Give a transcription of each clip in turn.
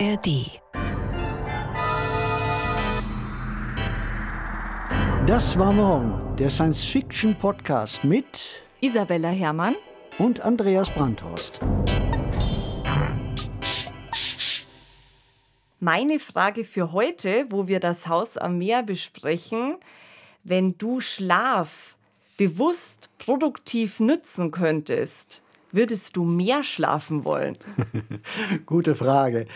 ARD. Das war morgen, der Science-Fiction-Podcast mit Isabella Herrmann und Andreas Brandhorst. Meine Frage für heute, wo wir das Haus am Meer besprechen, wenn du Schlaf bewusst produktiv nützen könntest, würdest du mehr schlafen wollen? Gute Frage.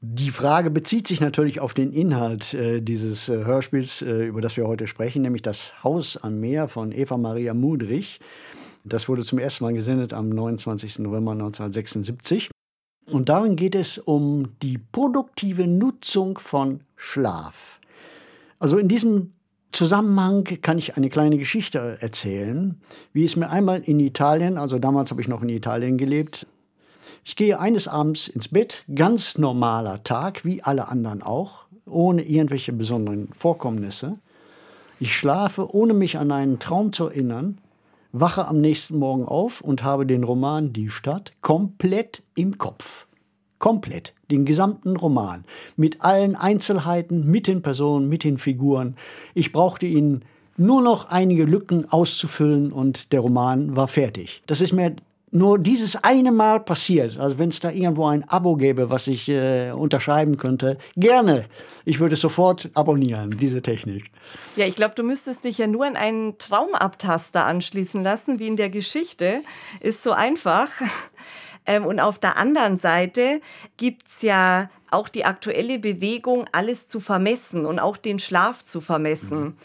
Die Frage bezieht sich natürlich auf den Inhalt äh, dieses äh, Hörspiels, äh, über das wir heute sprechen, nämlich das Haus am Meer von Eva Maria Mudrich. Das wurde zum ersten Mal gesendet am 29. November 1976. Und darin geht es um die produktive Nutzung von Schlaf. Also in diesem Zusammenhang kann ich eine kleine Geschichte erzählen, wie es mir einmal in Italien, also damals habe ich noch in Italien gelebt, ich gehe eines Abends ins Bett, ganz normaler Tag, wie alle anderen auch, ohne irgendwelche besonderen Vorkommnisse. Ich schlafe, ohne mich an einen Traum zu erinnern, wache am nächsten Morgen auf und habe den Roman Die Stadt komplett im Kopf. Komplett, den gesamten Roman. Mit allen Einzelheiten, mit den Personen, mit den Figuren. Ich brauchte ihn nur noch einige Lücken auszufüllen und der Roman war fertig. Das ist mir nur dieses eine Mal passiert. Also wenn es da irgendwo ein Abo gäbe, was ich äh, unterschreiben könnte, gerne. Ich würde sofort abonnieren, diese Technik. Ja, ich glaube, du müsstest dich ja nur an einen Traumabtaster anschließen lassen, wie in der Geschichte. Ist so einfach. Ähm, und auf der anderen Seite gibt es ja auch die aktuelle Bewegung, alles zu vermessen und auch den Schlaf zu vermessen. Mhm.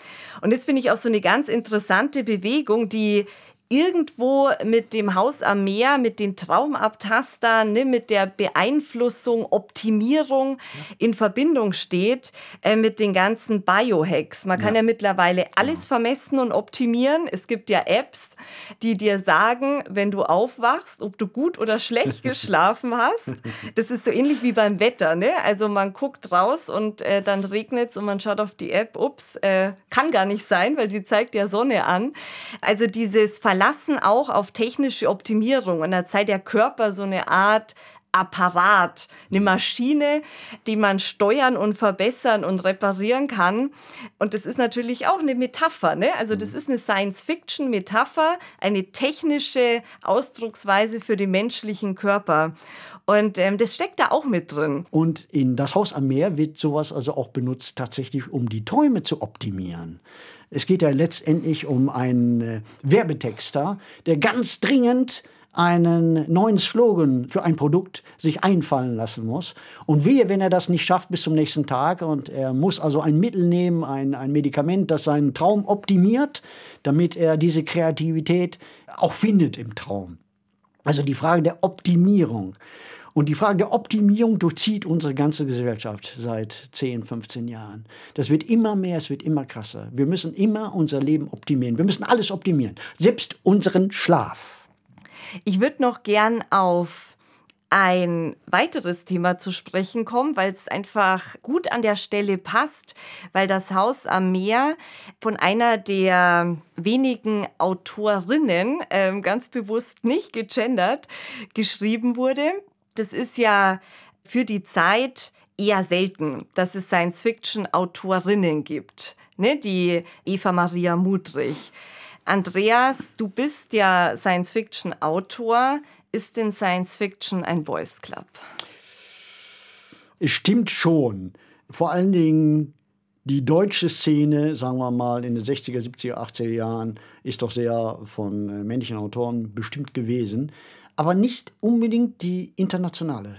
Und das finde ich auch so eine ganz interessante Bewegung, die irgendwo mit dem Haus am Meer, mit den Traumabtastern, ne, mit der Beeinflussung, Optimierung ja. in Verbindung steht äh, mit den ganzen Biohacks. Man kann ja, ja mittlerweile alles ja. vermessen und optimieren. Es gibt ja Apps, die dir sagen, wenn du aufwachst, ob du gut oder schlecht geschlafen hast. Das ist so ähnlich wie beim Wetter. Ne? Also man guckt raus und äh, dann regnet es und man schaut auf die App, ups, äh, kann gar nicht sein, weil sie zeigt ja Sonne an. Also dieses Ver verlassen auch auf technische Optimierung. Und da sei der Körper so eine Art Apparat, eine Maschine, die man steuern und verbessern und reparieren kann. Und das ist natürlich auch eine Metapher. Ne? Also das ist eine Science-Fiction-Metapher, eine technische Ausdrucksweise für den menschlichen Körper. Und ähm, das steckt da auch mit drin. Und in das Haus am Meer wird sowas also auch benutzt, tatsächlich um die Träume zu optimieren. Es geht ja letztendlich um einen äh, Werbetexter, der ganz dringend einen neuen Slogan für ein Produkt sich einfallen lassen muss. Und wehe, wenn er das nicht schafft bis zum nächsten Tag und er muss also ein Mittel nehmen, ein, ein Medikament, das seinen Traum optimiert, damit er diese Kreativität auch findet im Traum. Also die Frage der Optimierung. Und die Frage der Optimierung durchzieht unsere ganze Gesellschaft seit 10, 15 Jahren. Das wird immer mehr, es wird immer krasser. Wir müssen immer unser Leben optimieren. Wir müssen alles optimieren, selbst unseren Schlaf. Ich würde noch gern auf ein weiteres Thema zu sprechen kommen, weil es einfach gut an der Stelle passt, weil das Haus am Meer von einer der wenigen Autorinnen, äh, ganz bewusst nicht gegendert, geschrieben wurde das ist ja für die Zeit eher selten, dass es Science-Fiction-Autorinnen gibt, ne? die Eva Maria Mudrich. Andreas, du bist ja Science-Fiction-Autor. Ist denn Science-Fiction ein Boys Club? Es stimmt schon. Vor allen Dingen die deutsche Szene, sagen wir mal, in den 60er, 70er, 80er Jahren ist doch sehr von äh, männlichen Autoren bestimmt gewesen aber nicht unbedingt die internationale.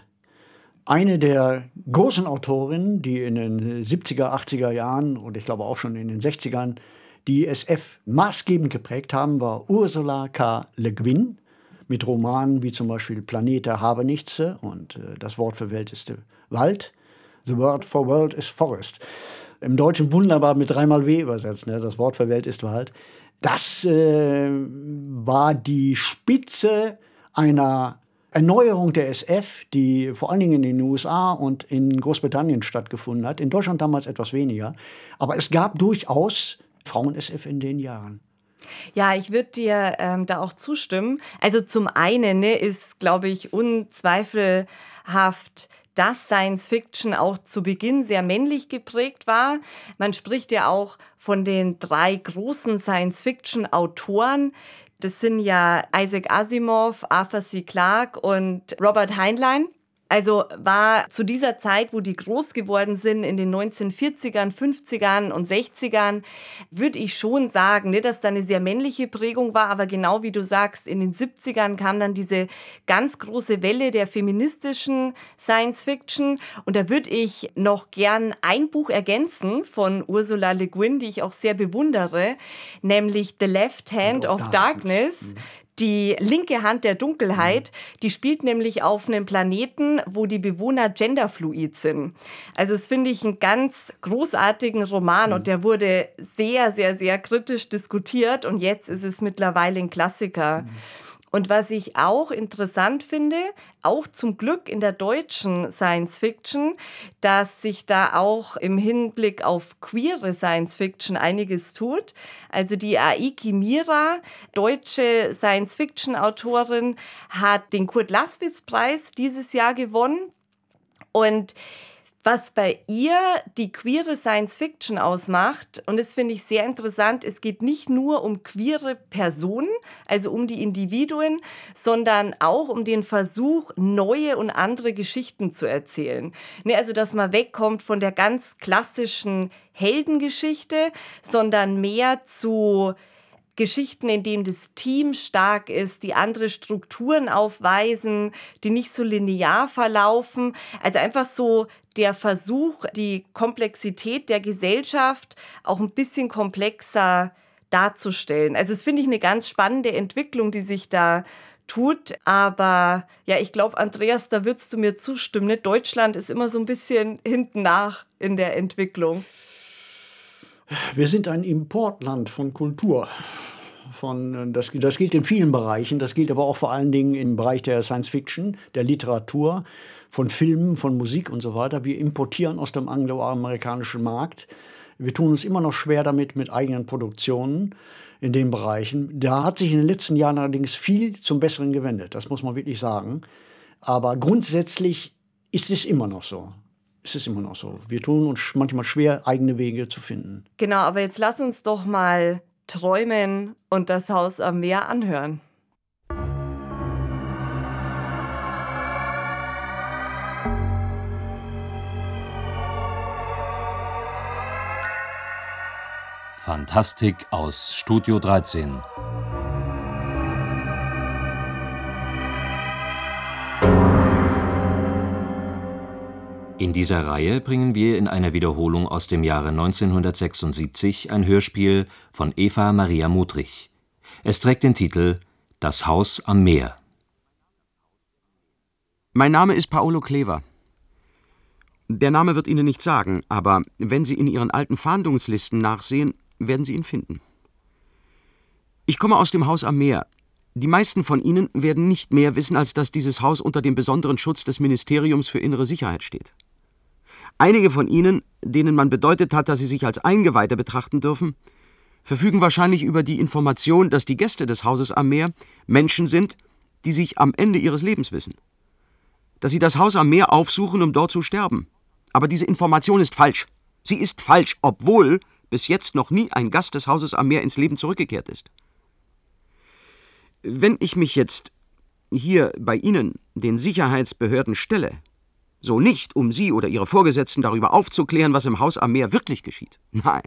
Eine der großen Autorinnen, die in den 70er, 80er Jahren und ich glaube auch schon in den 60ern die SF maßgebend geprägt haben, war Ursula K. Le Guin mit Romanen wie zum Beispiel Planet der Habenichtse und äh, Das Wort für Welt ist Wald. The word for world is forest. Im Deutschen wunderbar mit dreimal W übersetzt. Ne? Das Wort für Welt ist Wald. Das äh, war die Spitze einer Erneuerung der SF, die vor allen Dingen in den USA und in Großbritannien stattgefunden hat. In Deutschland damals etwas weniger. Aber es gab durchaus Frauen-SF in den Jahren. Ja, ich würde dir ähm, da auch zustimmen. Also zum einen ne, ist, glaube ich, unzweifelhaft dass Science Fiction auch zu Beginn sehr männlich geprägt war. Man spricht ja auch von den drei großen Science Fiction Autoren. Das sind ja Isaac Asimov, Arthur C. Clarke und Robert Heinlein. Also war zu dieser Zeit, wo die groß geworden sind, in den 1940ern, 50ern und 60ern, würde ich schon sagen, ne, dass da eine sehr männliche Prägung war, aber genau wie du sagst, in den 70ern kam dann diese ganz große Welle der feministischen Science Fiction und da würde ich noch gern ein Buch ergänzen von Ursula Le Guin, die ich auch sehr bewundere, nämlich The Left Hand of, Darkness. Darkness. Die linke Hand der Dunkelheit, mhm. die spielt nämlich auf einem Planeten, wo die Bewohner genderfluid sind. Also das finde ich einen ganz großartigen Roman und mhm. der wurde sehr, sehr, sehr kritisch diskutiert und jetzt ist es mittlerweile ein Klassiker. Mhm. Und was ich auch interessant finde, auch zum Glück in der deutschen Science Fiction, dass sich da auch im Hinblick auf queere Science Fiction einiges tut. Also die Aiki Mira, deutsche Science Fiction Autorin, hat den Kurt Laswitz Preis dieses Jahr gewonnen. Und was bei ihr die queere Science Fiction ausmacht, und das finde ich sehr interessant, es geht nicht nur um queere Personen, also um die Individuen, sondern auch um den Versuch, neue und andere Geschichten zu erzählen. Ne, also, dass man wegkommt von der ganz klassischen Heldengeschichte, sondern mehr zu Geschichten, in denen das Team stark ist, die andere Strukturen aufweisen, die nicht so linear verlaufen. Also einfach so der Versuch, die Komplexität der Gesellschaft auch ein bisschen komplexer darzustellen. Also das finde ich eine ganz spannende Entwicklung, die sich da tut. Aber ja, ich glaube, Andreas, da würdest du mir zustimmen. Ne? Deutschland ist immer so ein bisschen hinten nach in der Entwicklung. Wir sind ein Importland von Kultur. Von, das, das gilt in vielen Bereichen, das gilt aber auch vor allen Dingen im Bereich der Science Fiction, der Literatur, von Filmen, von Musik und so weiter. Wir importieren aus dem angloamerikanischen Markt. Wir tun uns immer noch schwer damit mit eigenen Produktionen in den Bereichen. Da hat sich in den letzten Jahren allerdings viel zum Besseren gewendet, das muss man wirklich sagen. Aber grundsätzlich ist es immer noch so es ist immer noch so. Wir tun uns manchmal schwer, eigene Wege zu finden. Genau, aber jetzt lass uns doch mal träumen und das Haus am Meer anhören. Fantastik aus Studio 13. In dieser Reihe bringen wir in einer Wiederholung aus dem Jahre 1976 ein Hörspiel von Eva Maria Mudrich. Es trägt den Titel Das Haus am Meer. Mein Name ist Paolo Klever. Der Name wird Ihnen nichts sagen, aber wenn Sie in Ihren alten Fahndungslisten nachsehen, werden Sie ihn finden. Ich komme aus dem Haus am Meer. Die meisten von Ihnen werden nicht mehr wissen, als dass dieses Haus unter dem besonderen Schutz des Ministeriums für innere Sicherheit steht. Einige von ihnen, denen man bedeutet hat, dass sie sich als Eingeweihte betrachten dürfen, verfügen wahrscheinlich über die Information, dass die Gäste des Hauses am Meer Menschen sind, die sich am Ende ihres Lebens wissen. Dass sie das Haus am Meer aufsuchen, um dort zu sterben. Aber diese Information ist falsch. Sie ist falsch, obwohl bis jetzt noch nie ein Gast des Hauses am Meer ins Leben zurückgekehrt ist. Wenn ich mich jetzt hier bei Ihnen, den Sicherheitsbehörden, stelle so nicht, um Sie oder Ihre Vorgesetzten darüber aufzuklären, was im Haus am Meer wirklich geschieht. Nein.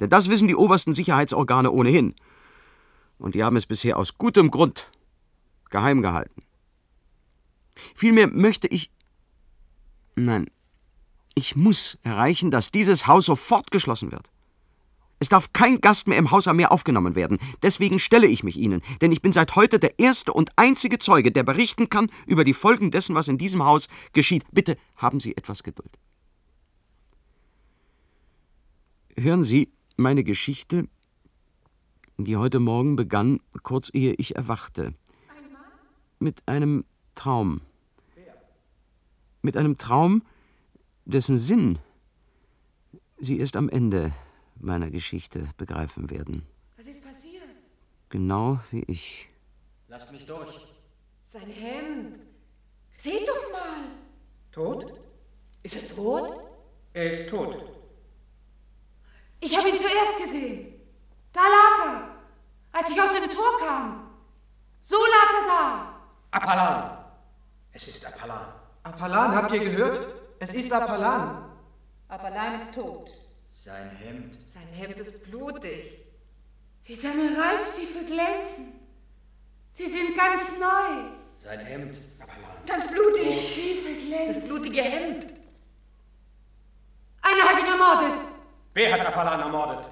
Denn das wissen die obersten Sicherheitsorgane ohnehin. Und die haben es bisher aus gutem Grund geheim gehalten. Vielmehr möchte ich. Nein, ich muss erreichen, dass dieses Haus sofort geschlossen wird. Es darf kein Gast mehr im Haus am Meer aufgenommen werden. Deswegen stelle ich mich Ihnen, denn ich bin seit heute der erste und einzige Zeuge, der berichten kann über die Folgen dessen, was in diesem Haus geschieht. Bitte haben Sie etwas Geduld. Hören Sie meine Geschichte, die heute Morgen begann, kurz ehe ich erwachte. Mit einem Traum. Mit einem Traum, dessen Sinn Sie erst am Ende meiner Geschichte begreifen werden. Was ist passiert? Genau wie ich. Lasst mich durch. Sein Hemd. Seht doch mal. Tot? Ist er tot? Er ist tot. Ich habe ihn zuerst gesehen. Da lag er, als ich aus dem Tor kam. So lag er da. Apallan. Es ist Apallan. Apallan, habt ihr gehört? Es ist Apallan. Apallan ist tot. Sein Hemd. Sein Hemd ist blutig. Wie seine Reitstiefel glänzen. Sie sind ganz neu. Sein Hemd. Apallan. Ganz blutig. Die Stiefel glänzen. Das blutige Hemd. Einer hat ihn ermordet. Wer hat Apallan ermordet?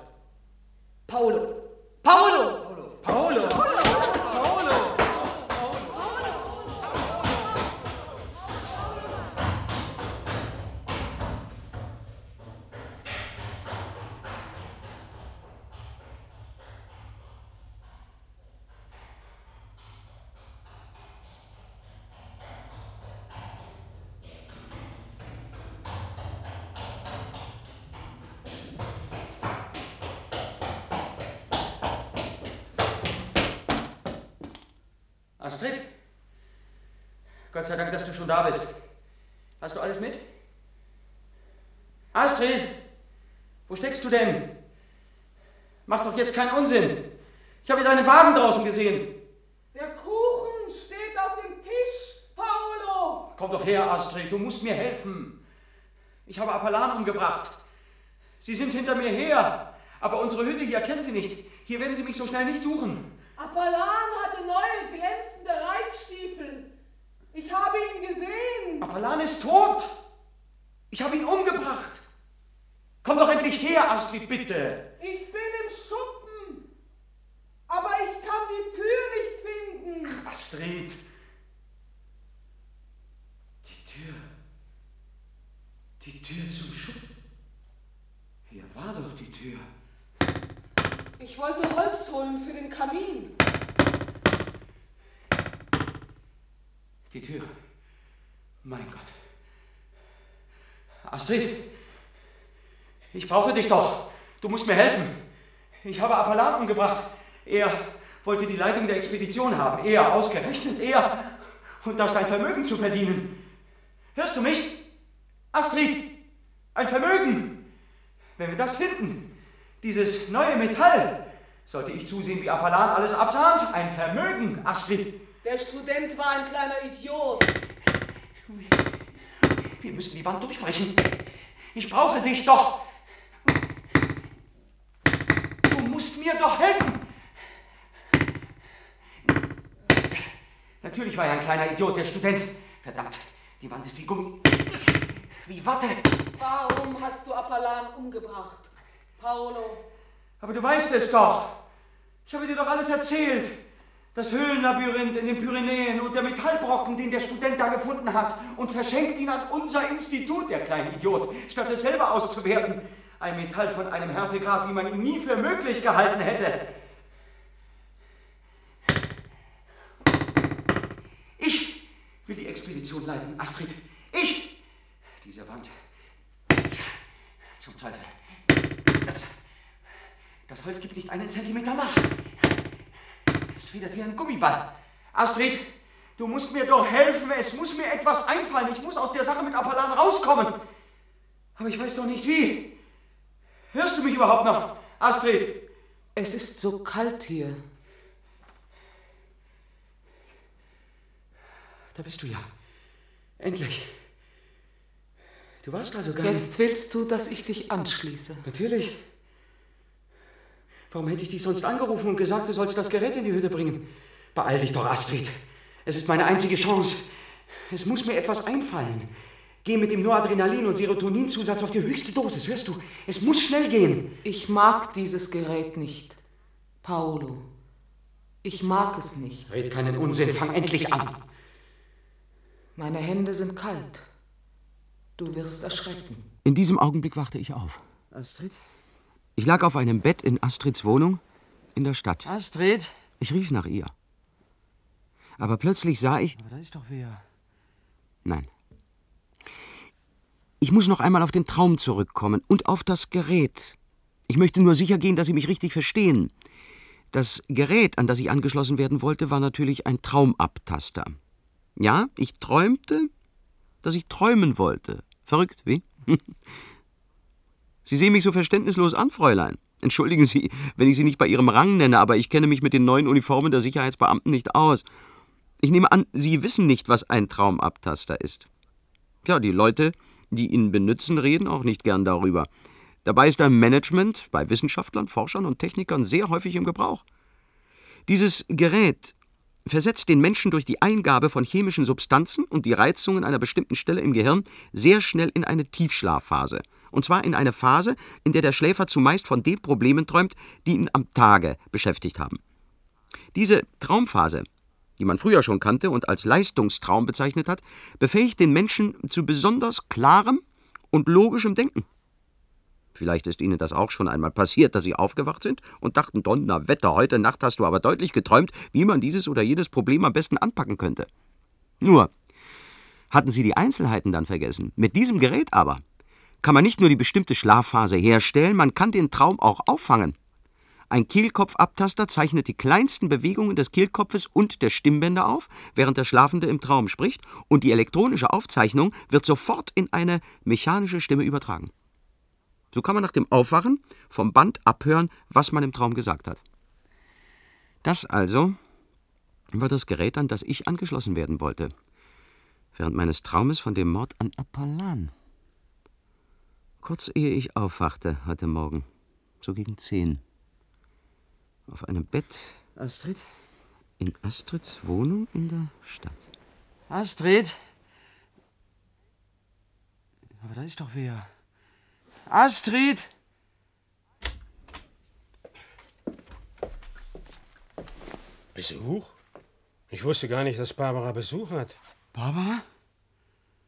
Paolo. Paolo! Paolo. Paolo. Astrid? Gott sei Dank, dass du schon da bist. Hast du alles mit? Astrid! Wo steckst du denn? Mach doch jetzt keinen Unsinn. Ich habe deinen Wagen draußen gesehen. Der Kuchen steht auf dem Tisch, Paolo. Komm doch her, Astrid, du musst mir helfen. Apollan umgebracht. Sie sind hinter mir her. Aber unsere Hütte hier kennen Sie nicht. Hier werden Sie mich so schnell nicht suchen. Apollan hatte neue glänzende Reitstiefel. Ich habe ihn gesehen. Apollan ist tot. Ich habe ihn umgebracht. Komm doch endlich her, Astrid, bitte. Ich bin im Schuppen. Aber ich kann die Tür nicht finden. Astrid. Die Tür. Die Tür zum Schuppen. Hier war doch die Tür. Ich wollte Holz holen für den Kamin. Die Tür. Mein Gott. Astrid, ich brauche dich doch. Du musst mir helfen. Ich habe Apollan umgebracht. Er wollte die Leitung der Expedition haben. Er, ausgerechnet er. Und das dein Vermögen zu verdienen. Hörst du mich? Astrid, ein Vermögen. Wenn wir das finden, dieses neue Metall, sollte ich zusehen, wie Apollan alles absahnt. Ein Vermögen, Astrid. Der Student war ein kleiner Idiot. Wir müssen die Wand durchbrechen. Ich brauche dich doch. Du musst mir doch helfen. Natürlich war er ein kleiner Idiot, der Student. Verdammt, die Wand ist wie Gummi. Wie Watte. Warum hast du Apollan umgebracht, Paolo? Aber du weißt es doch. Ich habe dir doch alles erzählt. Das Höhlenlabyrinth in den Pyrenäen und der Metallbrocken, den der Student da gefunden hat und verschenkt ihn an unser Institut, der kleine Idiot, statt es selber auszuwerten. Ein Metall von einem Härtegrad, wie man ihn nie für möglich gehalten hätte. Ich will die Expedition leiten, Astrid. Ich! Diese Wand. Zum Teufel. Das, das Holz gibt nicht einen Zentimeter nach. Es widert wie ein Gummiball. Astrid, du musst mir doch helfen. Es muss mir etwas einfallen. Ich muss aus der Sache mit Apollan rauskommen. Aber ich weiß doch nicht wie. Hörst du mich überhaupt noch, Astrid? Es ist so kalt hier. Da bist du ja. Endlich. Du warst also gar nicht. Jetzt willst du, dass ich dich anschließe. Natürlich. Warum hätte ich dich sonst angerufen und gesagt, du sollst das Gerät in die Hütte bringen? Beeil dich doch, Astrid. Es ist meine einzige Chance. Es muss mir etwas einfallen. Geh mit dem Noradrenalin- und Serotoninzusatz auf die höchste Dosis, hörst du? Es muss schnell gehen. Ich mag dieses Gerät nicht, Paolo. Ich mag es nicht. Red keinen Unsinn, fang endlich an. Meine Hände sind kalt. Du wirst erschrecken. In diesem Augenblick wachte ich auf. Astrid? Ich lag auf einem Bett in Astrids Wohnung in der Stadt. Astrid? Ich rief nach ihr. Aber plötzlich sah ich. Aber da ist doch wer. Nein. Ich muss noch einmal auf den Traum zurückkommen und auf das Gerät. Ich möchte nur sicher gehen, dass Sie mich richtig verstehen. Das Gerät, an das ich angeschlossen werden wollte, war natürlich ein Traumabtaster. Ja, ich träumte, dass ich träumen wollte. Verrückt, wie? Sie sehen mich so verständnislos an, Fräulein. Entschuldigen Sie, wenn ich Sie nicht bei Ihrem Rang nenne, aber ich kenne mich mit den neuen Uniformen der Sicherheitsbeamten nicht aus. Ich nehme an, Sie wissen nicht, was ein Traumabtaster ist. Tja, die Leute, die ihn benützen, reden auch nicht gern darüber. Dabei ist ein Management bei Wissenschaftlern, Forschern und Technikern sehr häufig im Gebrauch. Dieses Gerät versetzt den Menschen durch die Eingabe von chemischen Substanzen und die Reizungen einer bestimmten Stelle im Gehirn sehr schnell in eine Tiefschlafphase. Und zwar in eine Phase, in der der Schläfer zumeist von den Problemen träumt, die ihn am Tage beschäftigt haben. Diese Traumphase, die man früher schon kannte und als Leistungstraum bezeichnet hat, befähigt den Menschen zu besonders klarem und logischem Denken. Vielleicht ist Ihnen das auch schon einmal passiert, dass Sie aufgewacht sind und dachten, Donnerwetter, heute Nacht hast du aber deutlich geträumt, wie man dieses oder jedes Problem am besten anpacken könnte. Nur, hatten Sie die Einzelheiten dann vergessen. Mit diesem Gerät aber kann man nicht nur die bestimmte Schlafphase herstellen, man kann den Traum auch auffangen. Ein Kehlkopfabtaster zeichnet die kleinsten Bewegungen des Kehlkopfes und der Stimmbänder auf, während der Schlafende im Traum spricht, und die elektronische Aufzeichnung wird sofort in eine mechanische Stimme übertragen. So kann man nach dem Aufwachen vom Band abhören, was man im Traum gesagt hat. Das also war das Gerät, an das ich angeschlossen werden wollte, während meines Traumes von dem Mord an Apollon. Kurz ehe ich aufwachte heute Morgen, so gegen zehn. Auf einem Bett. Astrid? In Astrids Wohnung in der Stadt. Astrid? Aber da ist doch wer. Astrid! Besuch? Ich wusste gar nicht, dass Barbara Besuch hat. Barbara?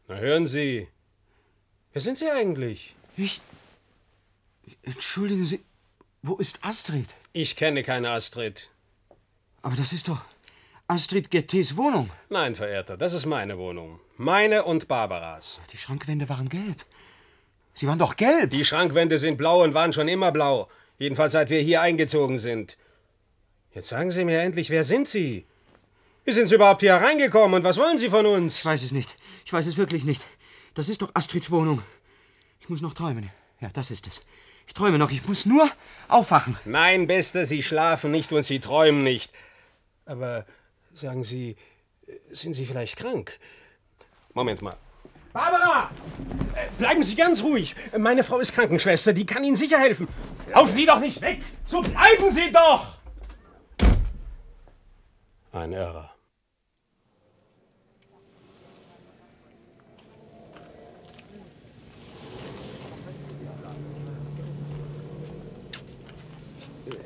Na hören Sie. Wer sind Sie eigentlich? Ich. Entschuldigen Sie. Wo ist Astrid? Ich kenne keine Astrid. Aber das ist doch Astrid Gettés Wohnung. Nein, Verehrter, das ist meine Wohnung. Meine und Barbaras. Die Schrankwände waren gelb. Sie waren doch gelb. Die Schrankwände sind blau und waren schon immer blau. Jedenfalls seit wir hier eingezogen sind. Jetzt sagen Sie mir endlich, wer sind Sie? Wie sind Sie überhaupt hier reingekommen und was wollen Sie von uns? Ich weiß es nicht. Ich weiß es wirklich nicht. Das ist doch Astrids Wohnung. Ich muss noch träumen. Ja, das ist es. Ich träume noch. Ich muss nur aufwachen. Nein, Bester, Sie schlafen nicht und Sie träumen nicht. Aber sagen Sie, sind Sie vielleicht krank? Moment mal. Barbara! Äh, Bleiben Sie ganz ruhig. Meine Frau ist Krankenschwester, die kann Ihnen sicher helfen. Laufen Sie doch nicht weg! So bleiben Sie doch! Ein Irrer.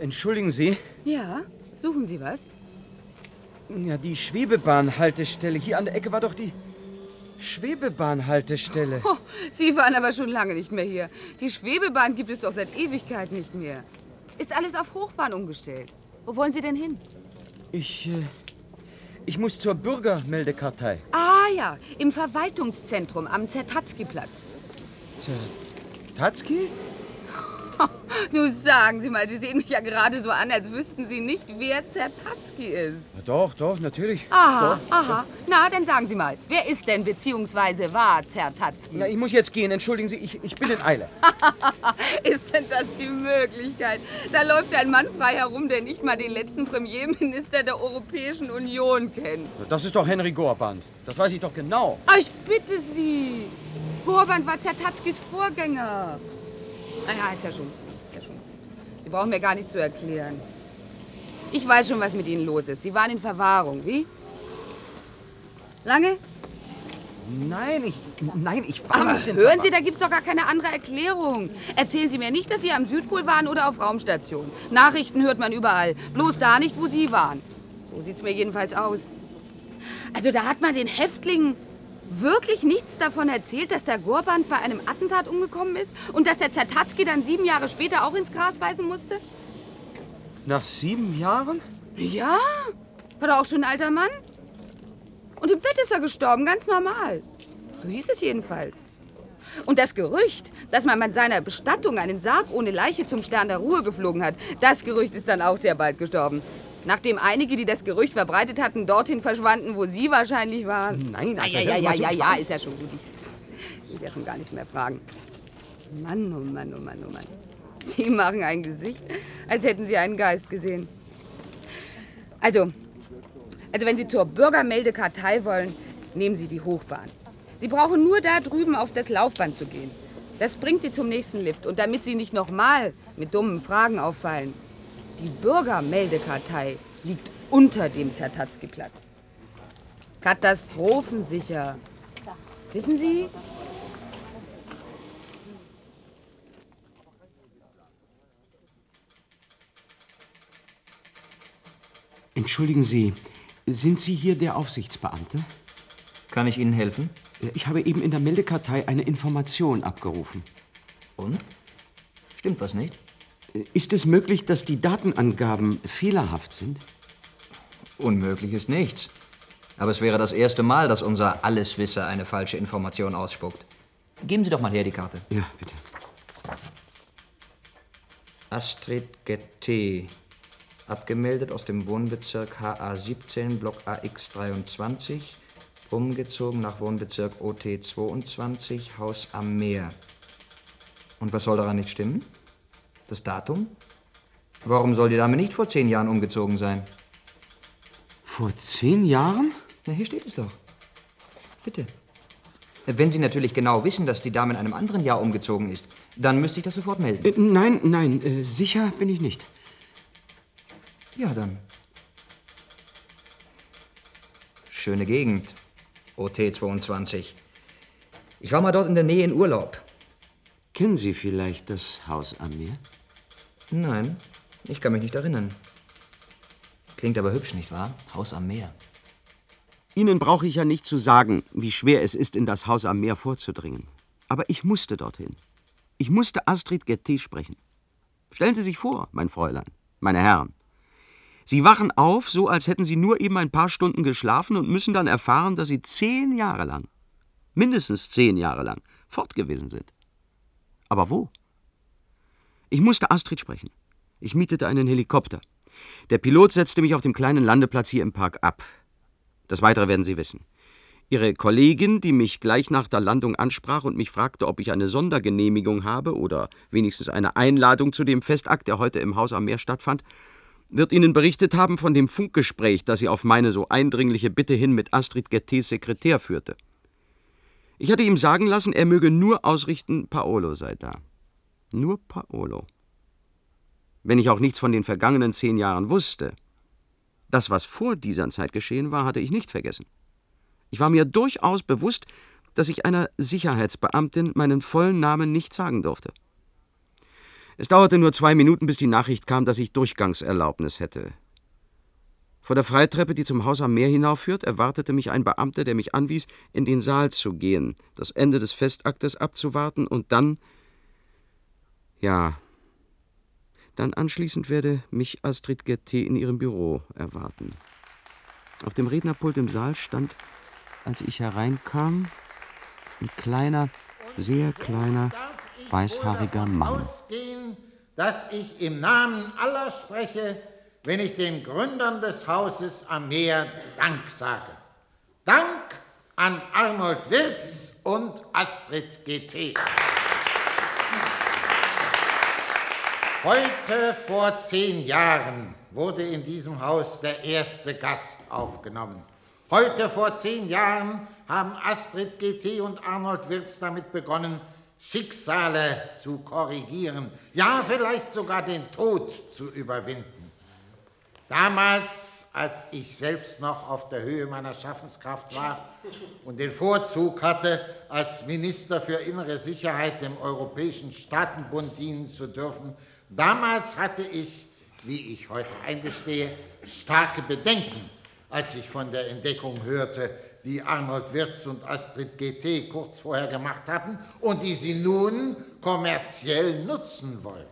Entschuldigen Sie. Ja, suchen Sie was? Ja, die Schwebebahnhaltestelle. Hier an der Ecke war doch die Schwebebahnhaltestelle. Oh, Sie waren aber schon lange nicht mehr hier. Die Schwebebahn gibt es doch seit Ewigkeit nicht mehr. Ist alles auf Hochbahn umgestellt. Wo wollen Sie denn hin? Ich, äh, ich muss zur Bürgermeldekartei. Ah ja, im Verwaltungszentrum am Zertatzki-Platz. Zertatzki? Nun sagen Sie mal, Sie sehen mich ja gerade so an, als wüssten Sie nicht, wer Zertatzki ist. Ja, doch, doch, natürlich. Aha, Doch. aha. Na, dann sagen Sie mal, wer ist denn beziehungsweise war Zertatzki? Na, ich muss jetzt gehen. Entschuldigen Sie, ich, ich bin in Eile. ist denn das die Möglichkeit? Da läuft ein Mann frei herum, der nicht mal den letzten Premierminister der Europäischen Union kennt. Das ist doch Henry Gorband. Das weiß ich doch genau. Ah, ich bitte Sie. Gorband war Zertatzkis Vorgänger. Naja, ist ja schon. Ist ja schon. Sie brauchen mir gar nicht zu erklären. Ich weiß schon, was mit Ihnen los ist. Sie waren in Verwahrung, wie? Lange? Nein, ich, nein, ich war Aber nicht in hören Verwahrung. Sie, da gibt's doch gar keine andere Erklärung. Erzählen Sie mir nicht, dass Sie am Südpol waren oder auf Raumstation. Nachrichten hört man überall. Bloß da nicht, wo Sie waren. So sieht's mir jedenfalls aus. Also da hat man den Häftlingen wirklich nichts davon erzählt, dass der Gorband bei einem Attentat umgekommen ist und dass der Zertatzki dann sieben Jahre später auch ins Gras beißen musste? Nach sieben Jahren? Ja, war doch auch schon ein alter Mann. Und im Bett ist er gestorben, ganz normal. So hieß es jedenfalls. Und das Gerücht, dass man bei seiner Bestattung einen Sarg ohne Leiche zum Stern der Ruhe geflogen hat, das Gerücht ist dann auch sehr bald gestorben. Nachdem einige, die das Gerücht verbreitet hatten, dorthin verschwanden, wo Sie wahrscheinlich waren. Nein, Na, also, ja, ja, ja, ja, ja, ist ja schon gut. Ich will ja schon gar nichts mehr fragen. Mann, oh Mann, oh Mann, oh Mann. Sie machen ein Gesicht, als hätten Sie einen Geist gesehen. Also, also wenn Sie zur Bürgermeldekartei wollen, nehmen Sie die Hochbahn. Sie brauchen nur da drüben auf das Laufband zu gehen. Das bringt Sie zum nächsten Lift. Und damit Sie nicht nochmal mit dummen Fragen auffallen, die Bürgermeldekartei liegt unter dem Zertatzki-Platz. Katastrophensicher. Wissen Sie? Entschuldigen Sie, sind Sie hier der Aufsichtsbeamte? Kann ich Ihnen helfen? Ich habe eben in der Meldekartei eine Information abgerufen. Und? Stimmt was nicht? Ist es möglich, dass die Datenangaben fehlerhaft sind? Unmöglich ist nichts. Aber es wäre das erste Mal, dass unser Alleswisser eine falsche Information ausspuckt. Geben Sie doch mal her die Karte. Ja, bitte. Astrid GT. Abgemeldet aus dem Wohnbezirk HA 17, Block AX 23. Umgezogen nach Wohnbezirk OT 22, Haus am Meer. Und was soll daran nicht stimmen? Das Datum? Warum soll die Dame nicht vor zehn Jahren umgezogen sein? Vor zehn Jahren? Na, hier steht es doch. Bitte. Wenn Sie natürlich genau wissen, dass die Dame in einem anderen Jahr umgezogen ist, dann müsste ich das sofort melden. Äh, nein, nein, äh, sicher bin ich nicht. Ja, dann. Schöne Gegend. OT 22. Ich war mal dort in der Nähe in Urlaub. Kennen Sie vielleicht das Haus am Meer? Nein, ich kann mich nicht erinnern. Klingt aber hübsch, nicht wahr? Haus am Meer. Ihnen brauche ich ja nicht zu sagen, wie schwer es ist, in das Haus am Meer vorzudringen. Aber ich musste dorthin. Ich musste Astrid Getté sprechen. Stellen Sie sich vor, mein Fräulein, meine Herren. Sie wachen auf, so als hätten Sie nur eben ein paar Stunden geschlafen und müssen dann erfahren, dass Sie zehn Jahre lang, mindestens zehn Jahre lang, fort gewesen sind. Aber wo? Ich musste Astrid sprechen. Ich mietete einen Helikopter. Der Pilot setzte mich auf dem kleinen Landeplatz hier im Park ab. Das Weitere werden Sie wissen. Ihre Kollegin, die mich gleich nach der Landung ansprach und mich fragte, ob ich eine Sondergenehmigung habe oder wenigstens eine Einladung zu dem Festakt, der heute im Haus am Meer stattfand, wird Ihnen berichtet haben von dem Funkgespräch, das sie auf meine so eindringliche Bitte hin mit Astrid Gettés Sekretär führte. Ich hatte ihm sagen lassen, er möge nur ausrichten, Paolo sei da. Nur Paolo. Wenn ich auch nichts von den vergangenen zehn Jahren wusste, das, was vor dieser Zeit geschehen war, hatte ich nicht vergessen. Ich war mir durchaus bewusst, dass ich einer Sicherheitsbeamtin meinen vollen Namen nicht sagen durfte. Es dauerte nur zwei Minuten, bis die Nachricht kam, dass ich Durchgangserlaubnis hätte. Vor der Freitreppe, die zum Haus am Meer hinaufführt, erwartete mich ein Beamter, der mich anwies, in den Saal zu gehen, das Ende des Festaktes abzuwarten und dann. Ja. Dann anschließend werde mich Astrid Getté in ihrem Büro erwarten. Auf dem Rednerpult im Saal stand, als ich hereinkam, ein kleiner, sehr kleiner, weißhaariger Mann. Ausgehen, dass ich im Namen aller spreche, wenn ich den Gründern des Hauses am Meer Dank sage. Dank an Arnold Wirz und Astrid GT. Heute vor zehn Jahren wurde in diesem Haus der erste Gast aufgenommen. Heute vor zehn Jahren haben Astrid GT und Arnold Wirz damit begonnen, Schicksale zu korrigieren, ja vielleicht sogar den Tod zu überwinden. Damals, als ich selbst noch auf der Höhe meiner Schaffenskraft war und den Vorzug hatte, als Minister für innere Sicherheit dem Europäischen Staatenbund dienen zu dürfen, damals hatte ich, wie ich heute eingestehe, starke Bedenken, als ich von der Entdeckung hörte, die Arnold Wirz und Astrid GT kurz vorher gemacht hatten und die sie nun kommerziell nutzen wollten.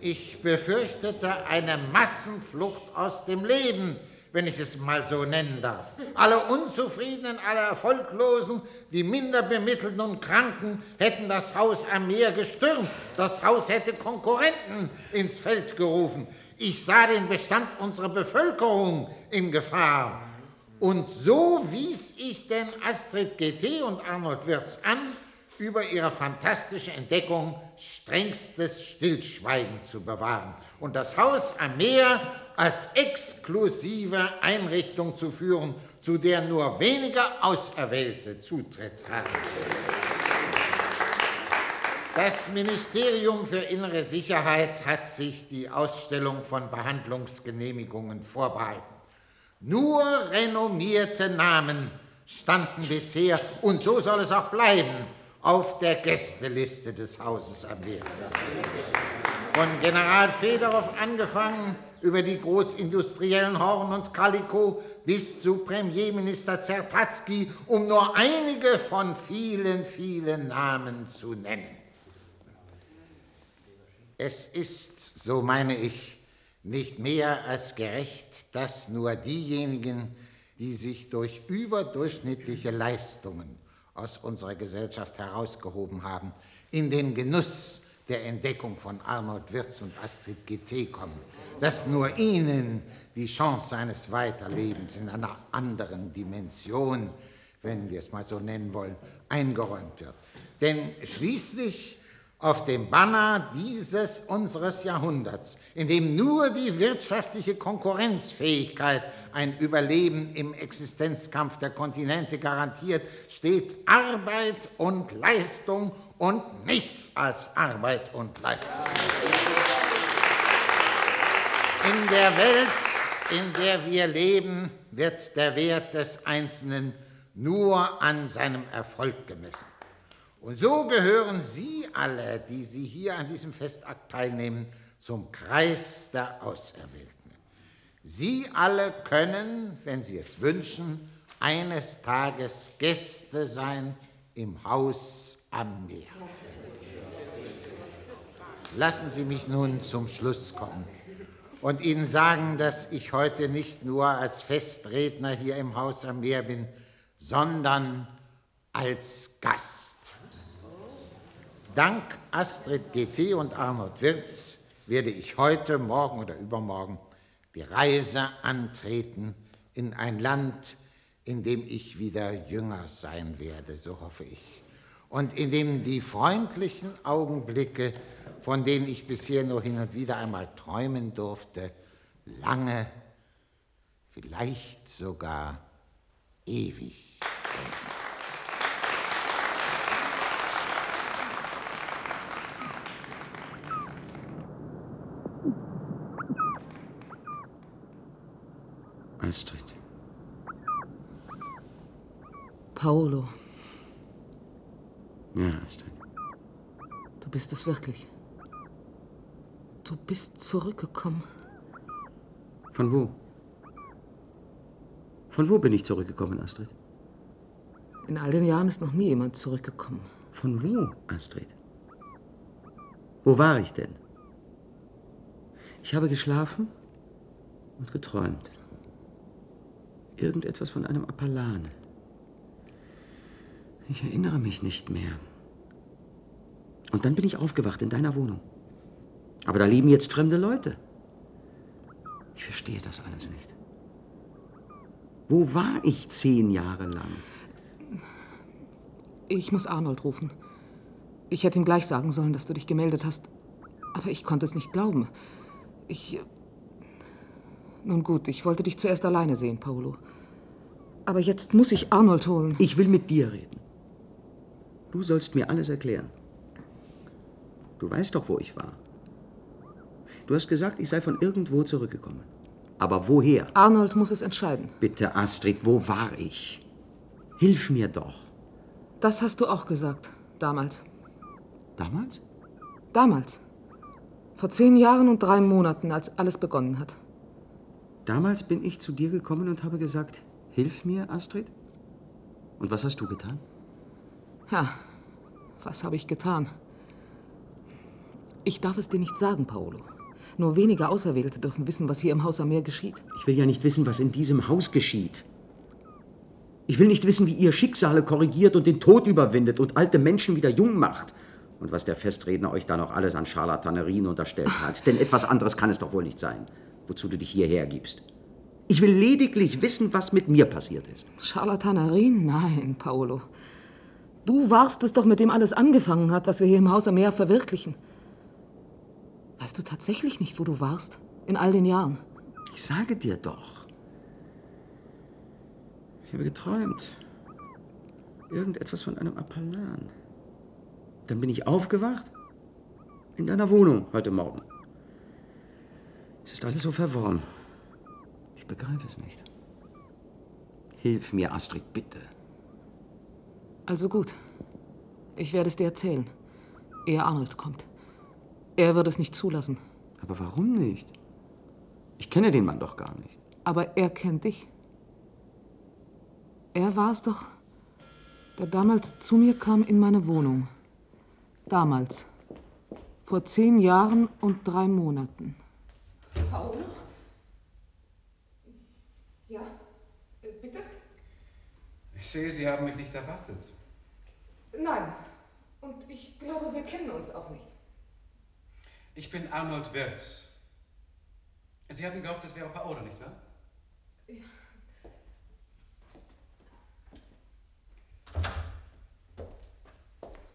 Ich befürchtete eine Massenflucht aus dem Leben, wenn ich es mal so nennen darf. Alle Unzufriedenen, alle Erfolglosen, die minder bemittelten und Kranken hätten das Haus am Meer gestürmt. Das Haus hätte Konkurrenten ins Feld gerufen. Ich sah den Bestand unserer Bevölkerung in Gefahr. Und so wies ich denn Astrid GT und Arnold Wirz an, über ihre fantastische Entdeckung strengstes Stillschweigen zu bewahren und das Haus am Meer als exklusive Einrichtung zu führen, zu der nur wenige Auserwählte Zutritt haben. Das Ministerium für innere Sicherheit hat sich die Ausstellung von Behandlungsgenehmigungen vorbehalten. Nur renommierte Namen standen bisher, und so soll es auch bleiben, auf der Gästeliste des Hauses am Meer. Von General Federow angefangen über die Großindustriellen Horn und Calico bis zu Premierminister Zertatzky, um nur einige von vielen, vielen Namen zu nennen. Es ist, so meine ich, nicht mehr als gerecht, dass nur diejenigen, die sich durch überdurchschnittliche Leistungen aus unserer Gesellschaft herausgehoben haben, in den Genuss der Entdeckung von Arnold Wirz und Astrid GT kommen, dass nur ihnen die Chance eines Weiterlebens in einer anderen Dimension, wenn wir es mal so nennen wollen, eingeräumt wird. Denn schließlich auf dem Banner dieses unseres Jahrhunderts, in dem nur die wirtschaftliche Konkurrenzfähigkeit ein Überleben im Existenzkampf der Kontinente garantiert, steht Arbeit und Leistung und nichts als Arbeit und Leistung. In der Welt, in der wir leben, wird der Wert des Einzelnen nur an seinem Erfolg gemessen. Und so gehören Sie alle, die Sie hier an diesem Festakt teilnehmen, zum Kreis der Auserwählten. Sie alle können, wenn Sie es wünschen, eines Tages Gäste sein im Haus am Meer. Lassen Sie mich nun zum Schluss kommen und Ihnen sagen, dass ich heute nicht nur als Festredner hier im Haus am Meer bin, sondern als Gast. Dank Astrid GT und Arnold Wirz werde ich heute, morgen oder übermorgen die Reise antreten in ein Land, in dem ich wieder jünger sein werde, so hoffe ich. Und in dem die freundlichen Augenblicke, von denen ich bisher nur hin und wieder einmal träumen durfte, lange, vielleicht sogar ewig. Astrid. Paolo, Ja, Astrid. du bist es wirklich. Du bist zurückgekommen. Von wo? Von wo bin ich zurückgekommen, Astrid? In all den Jahren ist noch nie jemand zurückgekommen. Von wo, Astrid? Wo war ich denn? Ich habe geschlafen und geträumt. Irgendetwas von einem Appallan. Ich erinnere mich nicht mehr. Und dann bin ich aufgewacht in deiner Wohnung. Aber da leben jetzt fremde Leute. Ich verstehe das alles nicht. Wo war ich zehn Jahre lang? Ich muss Arnold rufen. Ich hätte ihm gleich sagen sollen, dass du dich gemeldet hast. Aber ich konnte es nicht glauben. Ich. Nun gut, ich wollte dich zuerst alleine sehen, Paolo. Aber jetzt muss ich Arnold holen. Ich will mit dir reden. Du sollst mir alles erklären. Du weißt doch, wo ich war. Du hast gesagt, ich sei von irgendwo zurückgekommen. Aber woher? Arnold muss es entscheiden. Bitte, Astrid, wo war ich? Hilf mir doch. Das hast du auch gesagt, damals. Damals? Damals. Vor zehn Jahren und drei Monaten, als alles begonnen hat. Damals bin ich zu dir gekommen und habe gesagt, hilf mir, Astrid. Und was hast du getan? Ja, was habe ich getan? Ich darf es dir nicht sagen, Paolo. Nur wenige Auserwählte dürfen wissen, was hier im Haus am Meer geschieht. Ich will ja nicht wissen, was in diesem Haus geschieht. Ich will nicht wissen, wie ihr Schicksale korrigiert und den Tod überwindet und alte Menschen wieder jung macht. Und was der Festredner euch da noch alles an Scharlatanerien unterstellt hat. Denn etwas anderes kann es doch wohl nicht sein, wozu du dich hierher gibst. Ich will lediglich wissen, was mit mir passiert ist. Scharlatanerien? Nein, Paolo. Du warst es doch, mit dem alles angefangen hat, was wir hier im Haus am Meer verwirklichen. Weißt du tatsächlich nicht, wo du warst? In all den Jahren? Ich sage dir doch. Ich habe geträumt. Irgendetwas von einem Appellan. Dann bin ich aufgewacht. In deiner Wohnung heute Morgen. Es ist alles so verworren. Ich begreife es nicht. Hilf mir, Astrid, bitte. Also gut. Ich werde es dir erzählen, ehe Arnold kommt. Er wird es nicht zulassen. Aber warum nicht? Ich kenne den Mann doch gar nicht. Aber er kennt dich. Er war es doch, der damals zu mir kam in meine Wohnung. Damals. Vor zehn Jahren und drei Monaten. Paolo? Ja, äh, bitte? Ich sehe, Sie haben mich nicht erwartet. Nein. Und ich glaube, wir kennen uns auch nicht. Ich bin Arnold Wirz. Sie hatten gehofft, das wäre Paolo, nicht wahr? Ja.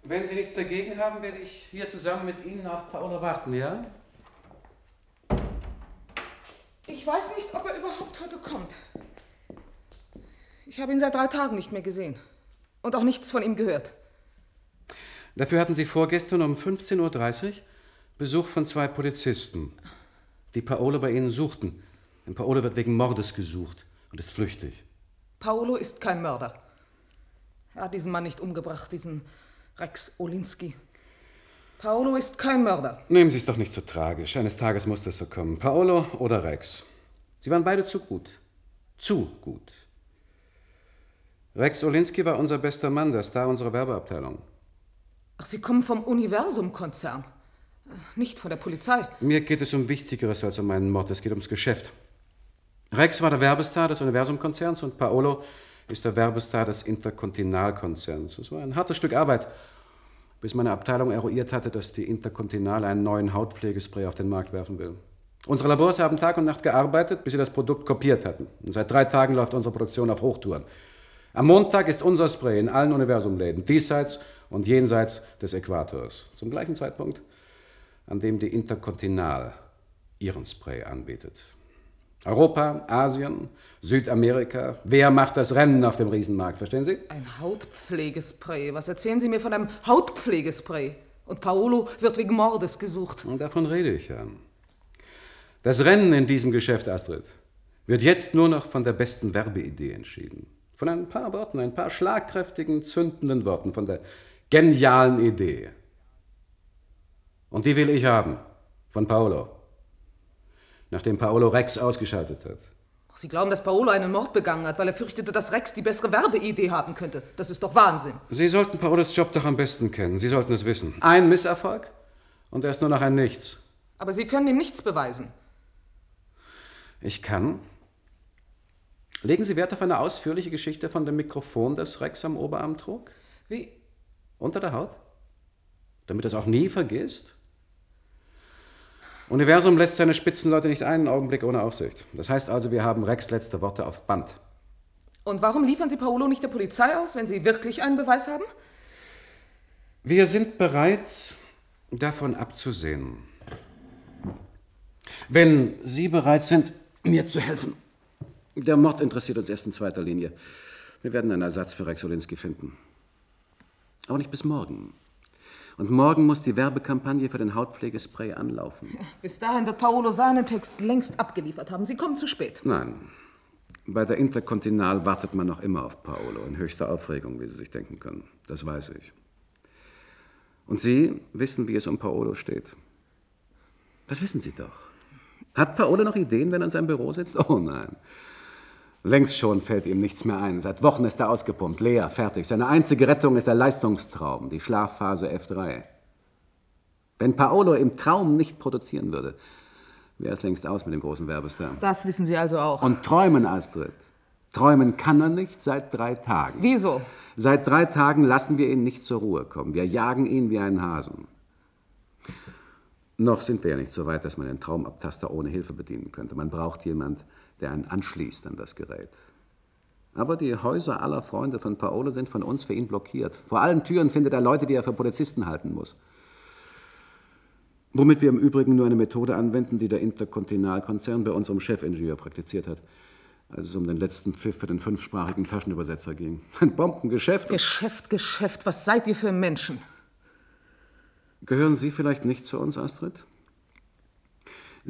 Wenn Sie nichts dagegen haben, werde ich hier zusammen mit Ihnen auf Paolo warten, ja? Ich weiß nicht, ob er überhaupt heute kommt. Ich habe ihn seit drei Tagen nicht mehr gesehen. Und auch nichts von ihm gehört. Dafür hatten Sie vorgestern um 15.30 Uhr Besuch von zwei Polizisten, die Paolo bei Ihnen suchten. Denn Paolo wird wegen Mordes gesucht und ist flüchtig. Paolo ist kein Mörder. Er hat diesen Mann nicht umgebracht, diesen Rex Olinski. Paolo ist kein Mörder. Nehmen Sie es doch nicht so tragisch. Eines Tages muss das so kommen. Paolo oder Rex. Sie waren beide zu gut. Zu gut. Rex Olinski war unser bester Mann, der Star unserer Werbeabteilung. Ach, Sie kommen vom Universum-Konzern. Nicht von der Polizei. Mir geht es um Wichtigeres als um einen Mord. Es geht ums Geschäft. Rex war der Werbestar des Universum-Konzerns und Paolo ist der Werbestar des Intercontinental-Konzerns. Es war ein hartes Stück Arbeit, bis meine Abteilung eruiert hatte, dass die Intercontinental einen neuen Hautpflegespray auf den Markt werfen will. Unsere Labors haben Tag und Nacht gearbeitet, bis sie das Produkt kopiert hatten. Und seit drei Tagen läuft unsere Produktion auf Hochtouren. Am Montag ist unser Spray in allen Universumläden, diesseits und jenseits des Äquators. Zum gleichen Zeitpunkt, an dem die Intercontinental ihren Spray anbietet. Europa, Asien, Südamerika. Wer macht das Rennen auf dem Riesenmarkt, verstehen Sie? Ein Hautpflegespray. Was erzählen Sie mir von einem Hautpflegespray? Und Paolo wird wegen Mordes gesucht. Und davon rede ich ja. Das Rennen in diesem Geschäft, Astrid, wird jetzt nur noch von der besten Werbeidee entschieden. Von ein paar Worten, ein paar schlagkräftigen, zündenden Worten, von der genialen Idee. Und die will ich haben, von Paolo nachdem Paolo Rex ausgeschaltet hat. Sie glauben, dass Paolo einen Mord begangen hat, weil er fürchtete, dass Rex die bessere Werbeidee haben könnte. Das ist doch Wahnsinn. Sie sollten Paolos Job doch am besten kennen. Sie sollten es wissen. Ein Misserfolg und er ist nur noch ein Nichts. Aber Sie können ihm nichts beweisen. Ich kann. Legen Sie Wert auf eine ausführliche Geschichte von dem Mikrofon, das Rex am Oberarm trug? Wie? Unter der Haut? Damit er es auch nie vergisst? Universum lässt seine Spitzenleute nicht einen Augenblick ohne Aufsicht. Das heißt also, wir haben Rex letzte Worte auf Band. Und warum liefern Sie Paolo nicht der Polizei aus, wenn Sie wirklich einen Beweis haben? Wir sind bereit, davon abzusehen. Wenn Sie bereit sind, mir zu helfen. Der Mord interessiert uns erst in zweiter Linie. Wir werden einen Ersatz für Rex Olinski finden. Aber nicht bis morgen. Und morgen muss die Werbekampagne für den Hautpflegespray anlaufen. Bis dahin wird Paolo seinen Text längst abgeliefert haben. Sie kommen zu spät. Nein. Bei der Intercontinental wartet man noch immer auf Paolo in höchster Aufregung, wie Sie sich denken können. Das weiß ich. Und Sie wissen, wie es um Paolo steht. Das wissen Sie doch. Hat Paolo noch Ideen, wenn er in seinem Büro sitzt? Oh nein. Längst schon fällt ihm nichts mehr ein. Seit Wochen ist er ausgepumpt, leer, fertig. Seine einzige Rettung ist der Leistungstraum, die Schlafphase F3. Wenn Paolo im Traum nicht produzieren würde, Wäre es längst aus mit dem großen Werbestar. Das wissen Sie also auch. Und träumen, Astrid. Träumen kann er nicht seit drei Tagen. Wieso? Seit drei Tagen lassen wir ihn nicht zur Ruhe kommen. Wir jagen ihn wie einen Hasen. Noch sind wir ja nicht so weit, dass man den Traumabtaster ohne Hilfe bedienen könnte. Man braucht jemand, der einen anschließt an das Gerät. Aber die Häuser aller Freunde von Paolo sind von uns für ihn blockiert. Vor allen Türen findet er Leute, die er für Polizisten halten muss. Womit wir im Übrigen nur eine Methode anwenden, die der Interkontinentalkonzern bei unserem Chefingenieur praktiziert hat, als es um den letzten Pfiff für den fünfsprachigen Taschenübersetzer ging. Ein Bombengeschäft. Geschäft, Geschäft, was seid ihr für Menschen? Gehören Sie vielleicht nicht zu uns, Astrid?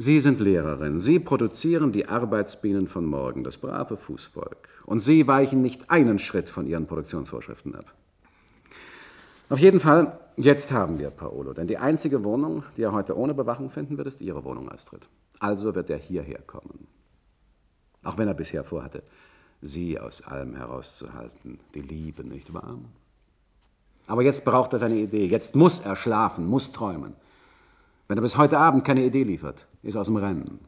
Sie sind Lehrerin. Sie produzieren die Arbeitsbienen von morgen, das brave Fußvolk. Und Sie weichen nicht einen Schritt von Ihren Produktionsvorschriften ab. Auf jeden Fall, jetzt haben wir Paolo. Denn die einzige Wohnung, die er heute ohne Bewachung finden wird, ist Ihre Wohnung, Astrid. Also wird er hierher kommen. Auch wenn er bisher vorhatte, Sie aus allem herauszuhalten. Die Liebe, nicht wahr? Aber jetzt braucht er seine Idee. Jetzt muss er schlafen, muss träumen. Wenn er bis heute Abend keine Idee liefert, ist er aus dem Rennen.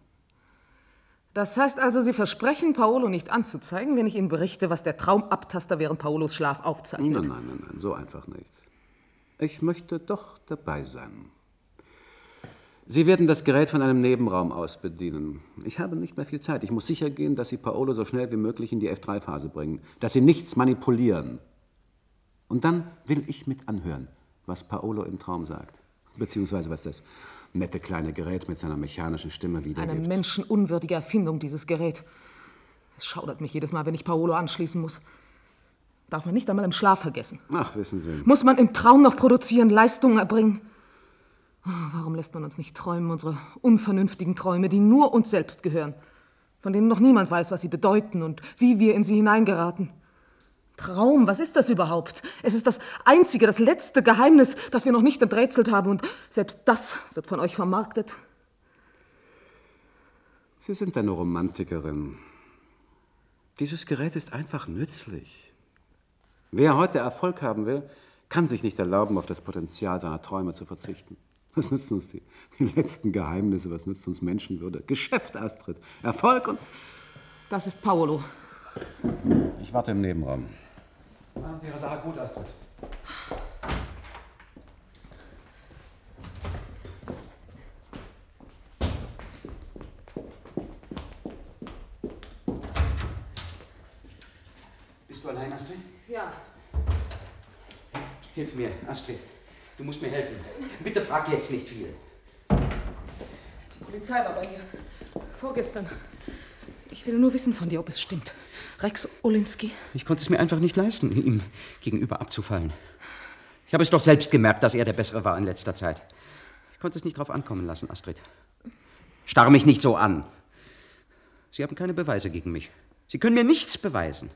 Das heißt also, Sie versprechen, Paolo nicht anzuzeigen, wenn ich Ihnen berichte, was der Traumabtaster während Paolos Schlaf aufzeichnet. Nein, nein, nein, nein, so einfach nicht. Ich möchte doch dabei sein. Sie werden das Gerät von einem Nebenraum aus bedienen. Ich habe nicht mehr viel Zeit. Ich muss sicher gehen, dass Sie Paolo so schnell wie möglich in die F3-Phase bringen, dass Sie nichts manipulieren. Und dann will ich mit anhören, was Paolo im Traum sagt. Beziehungsweise was das nette kleine Gerät mit seiner mechanischen Stimme wiedergibt. Eine menschenunwürdige Erfindung, dieses Gerät. Es schaudert mich jedes Mal, wenn ich Paolo anschließen muss. Darf man nicht einmal im Schlaf vergessen. Ach, wissen Sie. Muss man im Traum noch produzieren, Leistungen erbringen? Oh, warum lässt man uns nicht träumen, unsere unvernünftigen Träume, die nur uns selbst gehören, von denen noch niemand weiß, was sie bedeuten und wie wir in sie hineingeraten? Traum, was ist das überhaupt? Es ist das einzige, das letzte Geheimnis, das wir noch nicht enträtselt haben, und selbst das wird von euch vermarktet. Sie sind eine Romantikerin. Dieses Gerät ist einfach nützlich. Wer heute Erfolg haben will, kann sich nicht erlauben, auf das Potenzial seiner Träume zu verzichten. Was nützen uns die, die letzten Geheimnisse? Was nützt uns Menschenwürde? Geschäft, Astrid. Erfolg und. Das ist Paolo. Ich warte im Nebenraum. Machen Ihre Sache gut, Astrid. Bist du allein, Astrid? Ja. Hilf mir, Astrid. Du musst mir helfen. Bitte frag jetzt nicht viel. Die Polizei war bei mir. Vorgestern. Ich will nur wissen von dir, ob es stimmt. Rex Olinski. Ich konnte es mir einfach nicht leisten, ihm gegenüber abzufallen. Ich habe es doch selbst gemerkt, dass er der Bessere war in letzter Zeit. Ich konnte es nicht drauf ankommen lassen, Astrid. Starr mich nicht so an. Sie haben keine Beweise gegen mich. Sie können mir nichts beweisen.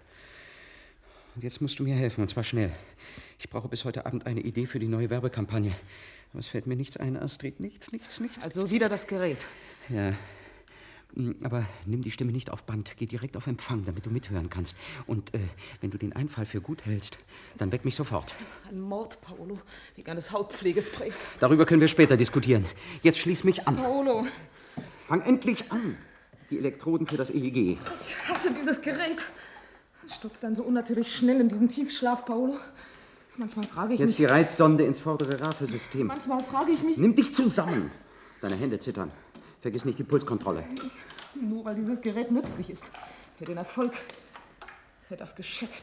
Und jetzt musst du mir helfen, und zwar schnell. Ich brauche bis heute Abend eine Idee für die neue Werbekampagne. Aber es fällt mir nichts ein, Astrid. Nichts, nichts, nichts. Also wieder das Gerät. Ja. Hm, Aber nimm die Stimme nicht auf Band. Geh direkt auf Empfang, damit du mithören kannst. Und äh, wenn du den Einfall für gut hältst, dann weck mich sofort. Ein Mord, Paolo, wegen eines Hautpflegesprays. Darüber können wir später diskutieren. Jetzt schließ mich an. Paolo, Fang endlich an. Die Elektroden für das EEG. ich hasse dieses Gerät. Es stürzt dann so unnatürlich schnell in diesen Tiefschlaf, Paolo. Manchmal frage ich Jetzt mich. die Reizsonde ins vordere Rafesystem. Manchmal frage ich mich. Nimm dich zusammen. Deine Hände zittern. Vergiss nicht die Pulskontrolle. Nur weil dieses Gerät nützlich ist. Für den Erfolg. Für das Geschäft.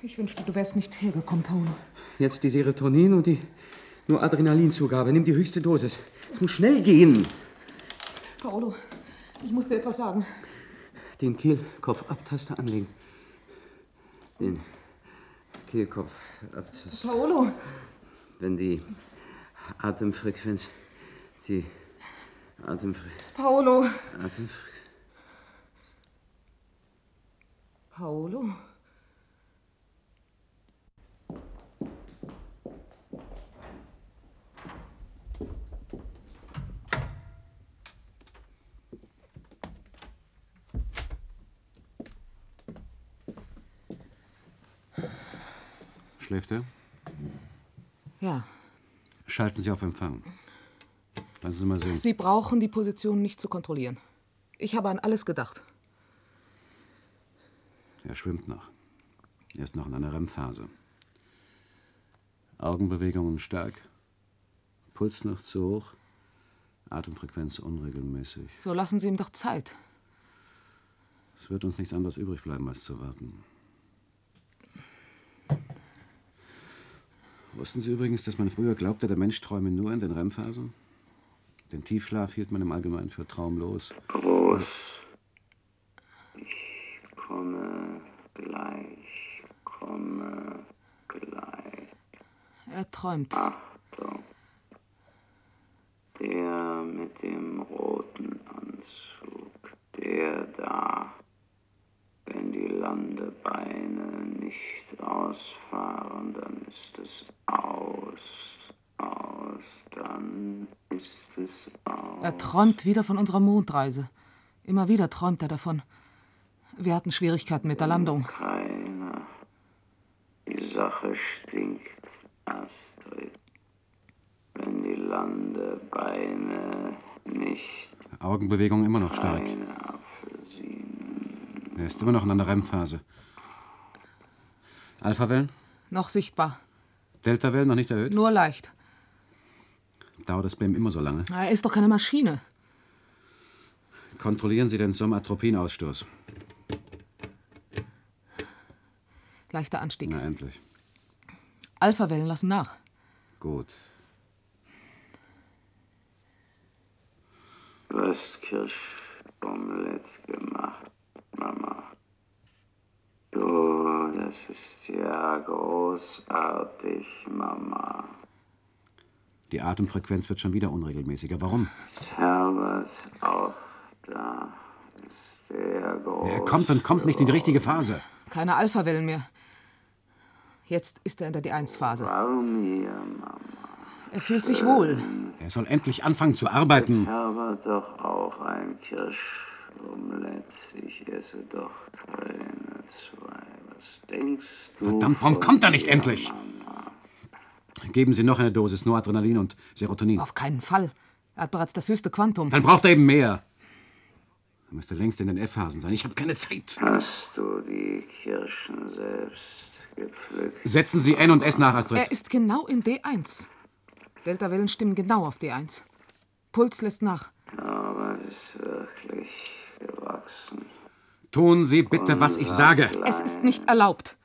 Ich wünschte, du wärst nicht hergekommen, Paolo. Jetzt die Serotonin und die nur Adrenalinzugabe. Nimm die höchste Dosis. Es muss schnell gehen. Paolo, ich muss dir etwas sagen. Den Kehlkopfabtaster anlegen. Den Kehlkopfabtaster. Paolo, Wenn die Atemfrequenz. Die Atemfrequenz. Paolo. Atemfrequenz. Paolo? Schläft er? Ja, Schalten Sie auf Empfang. Lassen Sie mal sehen. Sie brauchen die Position nicht zu kontrollieren. Ich habe an alles gedacht. Er schwimmt noch. Er ist noch in einer REM-Phase. Augenbewegungen stark. Puls noch zu hoch. Atemfrequenz unregelmäßig. So lassen Sie ihm doch Zeit. Es wird uns nichts anderes übrig bleiben, als zu warten. Wussten Sie übrigens, dass man früher glaubte, der Mensch träume nur in den REM-Phasen? Den Tiefschlaf hielt man im Allgemeinen für traumlos. Groß. Ich komme gleich, komme gleich. Er träumt. Achtung. Der mit dem roten Anzug, der da. Wenn die Landebeine nicht ausfahren, dann ist es aus. Aus, dann ist es aus. Er träumt wieder von unserer Mondreise. Immer wieder träumt er davon. Wir hatten Schwierigkeiten mit der Landung. Keiner. Die Sache stinkt, Astrid. Wenn die Landebeine nicht Augenbewegung immer noch stark. Er ist immer noch in einer REM-Phase. Alpha-Wellen? Noch sichtbar. Delta-Wellen noch nicht erhöht? Nur leicht. Dauert das bei ihm immer so lange? Er ist doch keine Maschine. Kontrollieren Sie den Somatropinausstoß. Leichter Anstieg. Na, endlich. Alpha-Wellen lassen nach. Gut. Du hast Kirschomelett gemacht, Mama. Du, das ist ja großartig, Mama. Die Atemfrequenz wird schon wieder unregelmäßiger. Warum? Ist Herbert auch da? Ist der groß? Er kommt und kommt nicht in die richtige Phase. Keine Alpha-Wellen mehr. Jetzt ist er in der D1-Phase. Warum hier, Mama? Er fühlt sich wohl. Er soll endlich anfangen zu arbeiten. Herbert doch auch ein Kirschomelett. Ich esse doch keine zwei. Was denkst du? Verdammt, warum von kommt er nicht endlich? Mama? Geben Sie noch eine Dosis Noradrenalin und Serotonin. Auf keinen Fall. Er hat bereits das höchste Quantum. Dann braucht er eben mehr. Er müsste längst in den F-Phasen sein. Ich habe keine Zeit. Hast du die Kirschen selbst gepflückt? Setzen Sie N und S nach, Astrid. Er ist genau in D1. Delta-Wellen stimmen genau auf D1. Puls lässt nach. Aber es ist wirklich gewachsen. Tun Sie bitte, was ich sage. Es ist nicht erlaubt.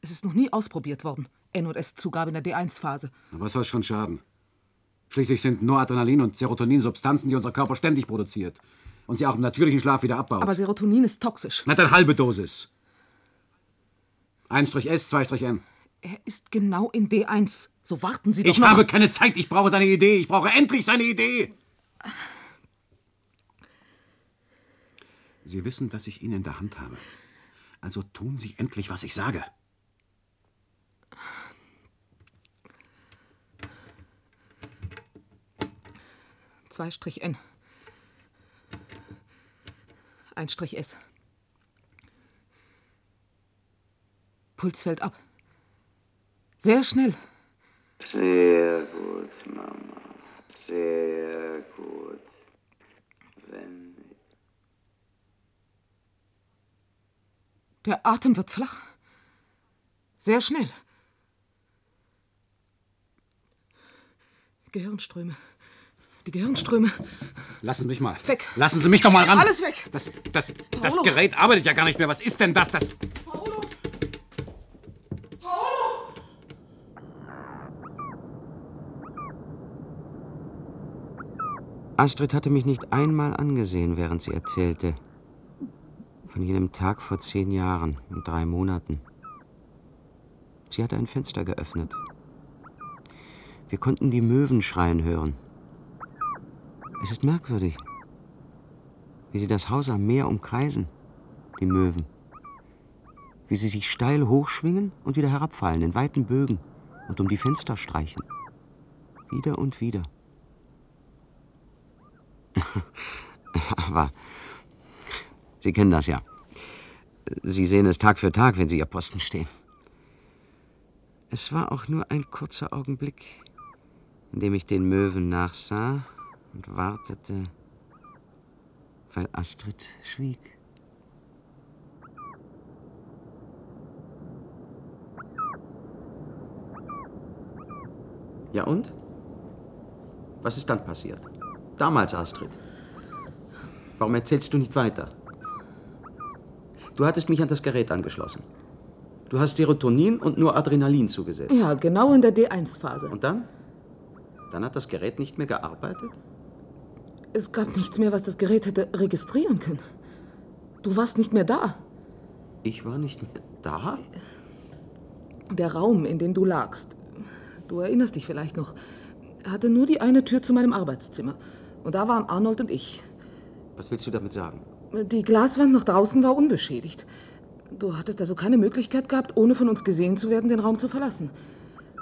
Es ist noch nie ausprobiert worden. N- und S-Zugabe in der D1-Phase. Was soll schon schaden? Schließlich sind Noradrenalin und Serotonin Substanzen, die unser Körper ständig produziert. Und sie auch im natürlichen Schlaf wieder abbaut. Aber Serotonin ist toxisch. Na, dann halbe Dosis. 1 S, 2 N. Er ist genau in D1. So warten Sie doch Ich noch. habe keine Zeit. Ich brauche seine Idee. Ich brauche endlich seine Idee. Sie wissen, dass ich ihn in der Hand habe. Also tun Sie endlich, was ich sage. Zwei Strich N. Ein Strich S. Puls fällt ab. Sehr schnell. Sehr gut, Mama. Sehr gut. Wenn Der Atem wird flach. Sehr schnell. Gehirnströme. Die Gehirnströme. Lassen Sie mich mal. Weg. Lassen Sie mich doch mal ran. Alles weg. Das, das, das Paolo. Gerät arbeitet ja gar nicht mehr. Was ist denn das? Das. Astrid hatte mich nicht einmal angesehen, während sie erzählte. Von jenem Tag vor zehn Jahren und drei Monaten. Sie hatte ein Fenster geöffnet. Wir konnten die Möwen schreien hören. Es ist merkwürdig, wie sie das Haus am Meer umkreisen, die Möwen. Wie sie sich steil hochschwingen und wieder herabfallen in weiten Bögen und um die Fenster streichen. Wieder und wieder. Aber Sie kennen das ja. Sie sehen es Tag für Tag, wenn Sie Ihr Posten stehen. Es war auch nur ein kurzer Augenblick, in dem ich den Möwen nachsah und wartete, weil Astrid schwieg. Ja und? Was ist dann passiert? Damals, Astrid. Warum erzählst du nicht weiter? Du hattest mich an das Gerät angeschlossen. Du hast Serotonin und nur Adrenalin zugesetzt. Ja, genau in der D1-Phase. Und dann? Dann hat das Gerät nicht mehr gearbeitet? Es gab nichts mehr, was das Gerät hätte registrieren können. Du warst nicht mehr da. Ich war nicht mehr da? Der Raum, in dem du lagst, du erinnerst dich vielleicht noch, hatte nur die eine Tür zu meinem Arbeitszimmer. Und da waren Arnold und ich. Was willst du damit sagen? Die Glaswand nach draußen war unbeschädigt. Du hattest also keine Möglichkeit gehabt, ohne von uns gesehen zu werden, den Raum zu verlassen.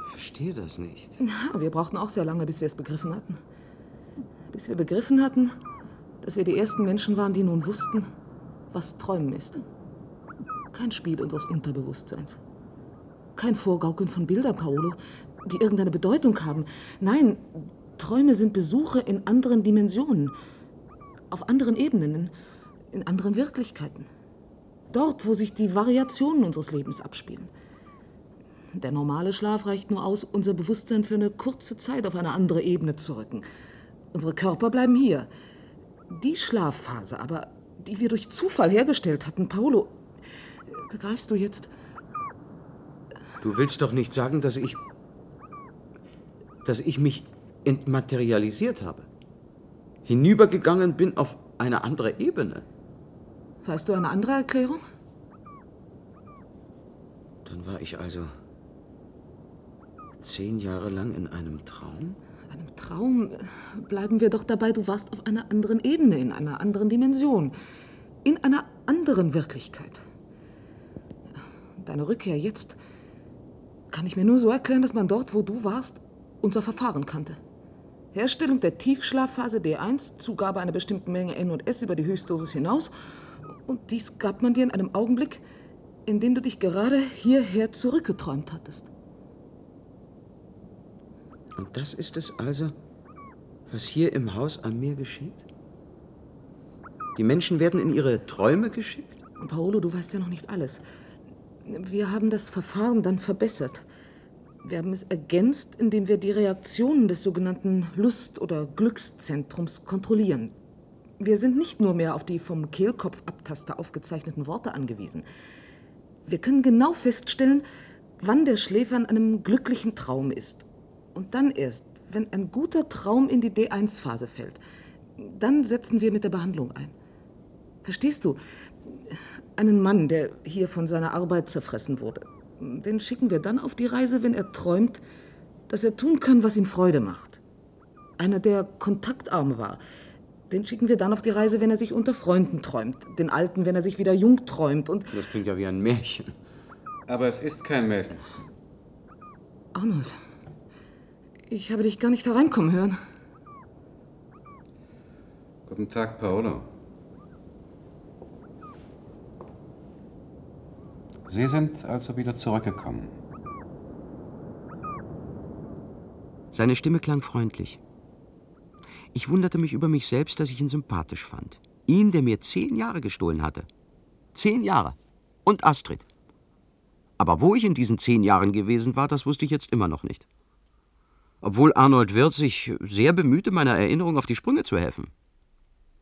Ich verstehe das nicht. Ja, wir brauchten auch sehr lange, bis wir es begriffen hatten. Bis wir begriffen hatten, dass wir die ersten Menschen waren, die nun wussten, was Träumen ist. Kein Spiel unseres Unterbewusstseins. Kein Vorgaukeln von Bildern, Paolo, die irgendeine Bedeutung haben. Nein, Träume sind Besuche in anderen Dimensionen, auf anderen Ebenen, in, anderen Wirklichkeiten. Dort, wo sich die Variationen unseres Lebens abspielen. Der normale Schlaf reicht nur aus, unser Bewusstsein für eine kurze Zeit auf eine andere Ebene zu rücken. Unsere Körper bleiben hier. Die Schlafphase aber, die wir durch Zufall hergestellt hatten, Paolo, begreifst du jetzt? Du willst doch nicht sagen, dass ich. dass ich mich entmaterialisiert habe. Hinübergegangen bin auf eine andere Ebene. Weißt du eine andere Erklärung? Dann war ich also zehn Jahre lang in einem Traum? Traum? Bleiben wir doch dabei, du warst auf einer anderen Ebene, in einer anderen Dimension, in einer anderen Wirklichkeit. Deine Rückkehr jetzt kann ich mir nur so erklären, dass man dort, wo du warst, unser Verfahren kannte. Herstellung der Tiefschlafphase D1, Zugabe einer bestimmten Menge N und S über die Höchstdosis hinaus. Und dies gab man dir in einem Augenblick, in dem du dich gerade hierher zurückgeträumt hattest. Und das ist es also, was hier im Haus an mir geschieht? Die Menschen werden in ihre Träume geschickt? Paolo, du weißt ja noch nicht alles. Wir haben das Verfahren dann verbessert. Wir haben es ergänzt, indem wir die Reaktionen des sogenannten Lust- oder Glückszentrums kontrollieren. Wir sind nicht nur mehr auf die vom Kehlkopfabtaster aufgezeichneten Worte angewiesen. Wir können genau feststellen, wann der Schläfer in einem glücklichen Traum ist. Und dann erst, wenn ein guter Traum in die D1-Phase fällt, dann setzen wir mit der Behandlung ein. Verstehst du? Einen Mann, der hier von seiner Arbeit zerfressen wurde, den schicken wir dann auf die Reise, wenn er träumt, dass er tun kann, was ihm Freude macht. Einer, der kontaktarm war, den schicken wir dann auf die Reise, wenn er sich unter Freunden träumt. Den Alten, wenn er sich wieder jung träumt. Und das klingt ja wie ein Märchen. Aber es ist kein Märchen. Arnold, ich habe dich gar nicht hereinkommen hören. Guten Tag, Paolo. Sie sind also wieder zurückgekommen. Seine Stimme klang freundlich. Ich wunderte mich über mich selbst, dass ich ihn sympathisch fand. Ihn, der mir zehn Jahre gestohlen hatte. Zehn Jahre. Und Astrid. Aber wo ich in diesen zehn Jahren gewesen war, das wusste ich jetzt immer noch nicht. Obwohl Arnold Wirth sich sehr bemühte, meiner Erinnerung auf die Sprünge zu helfen.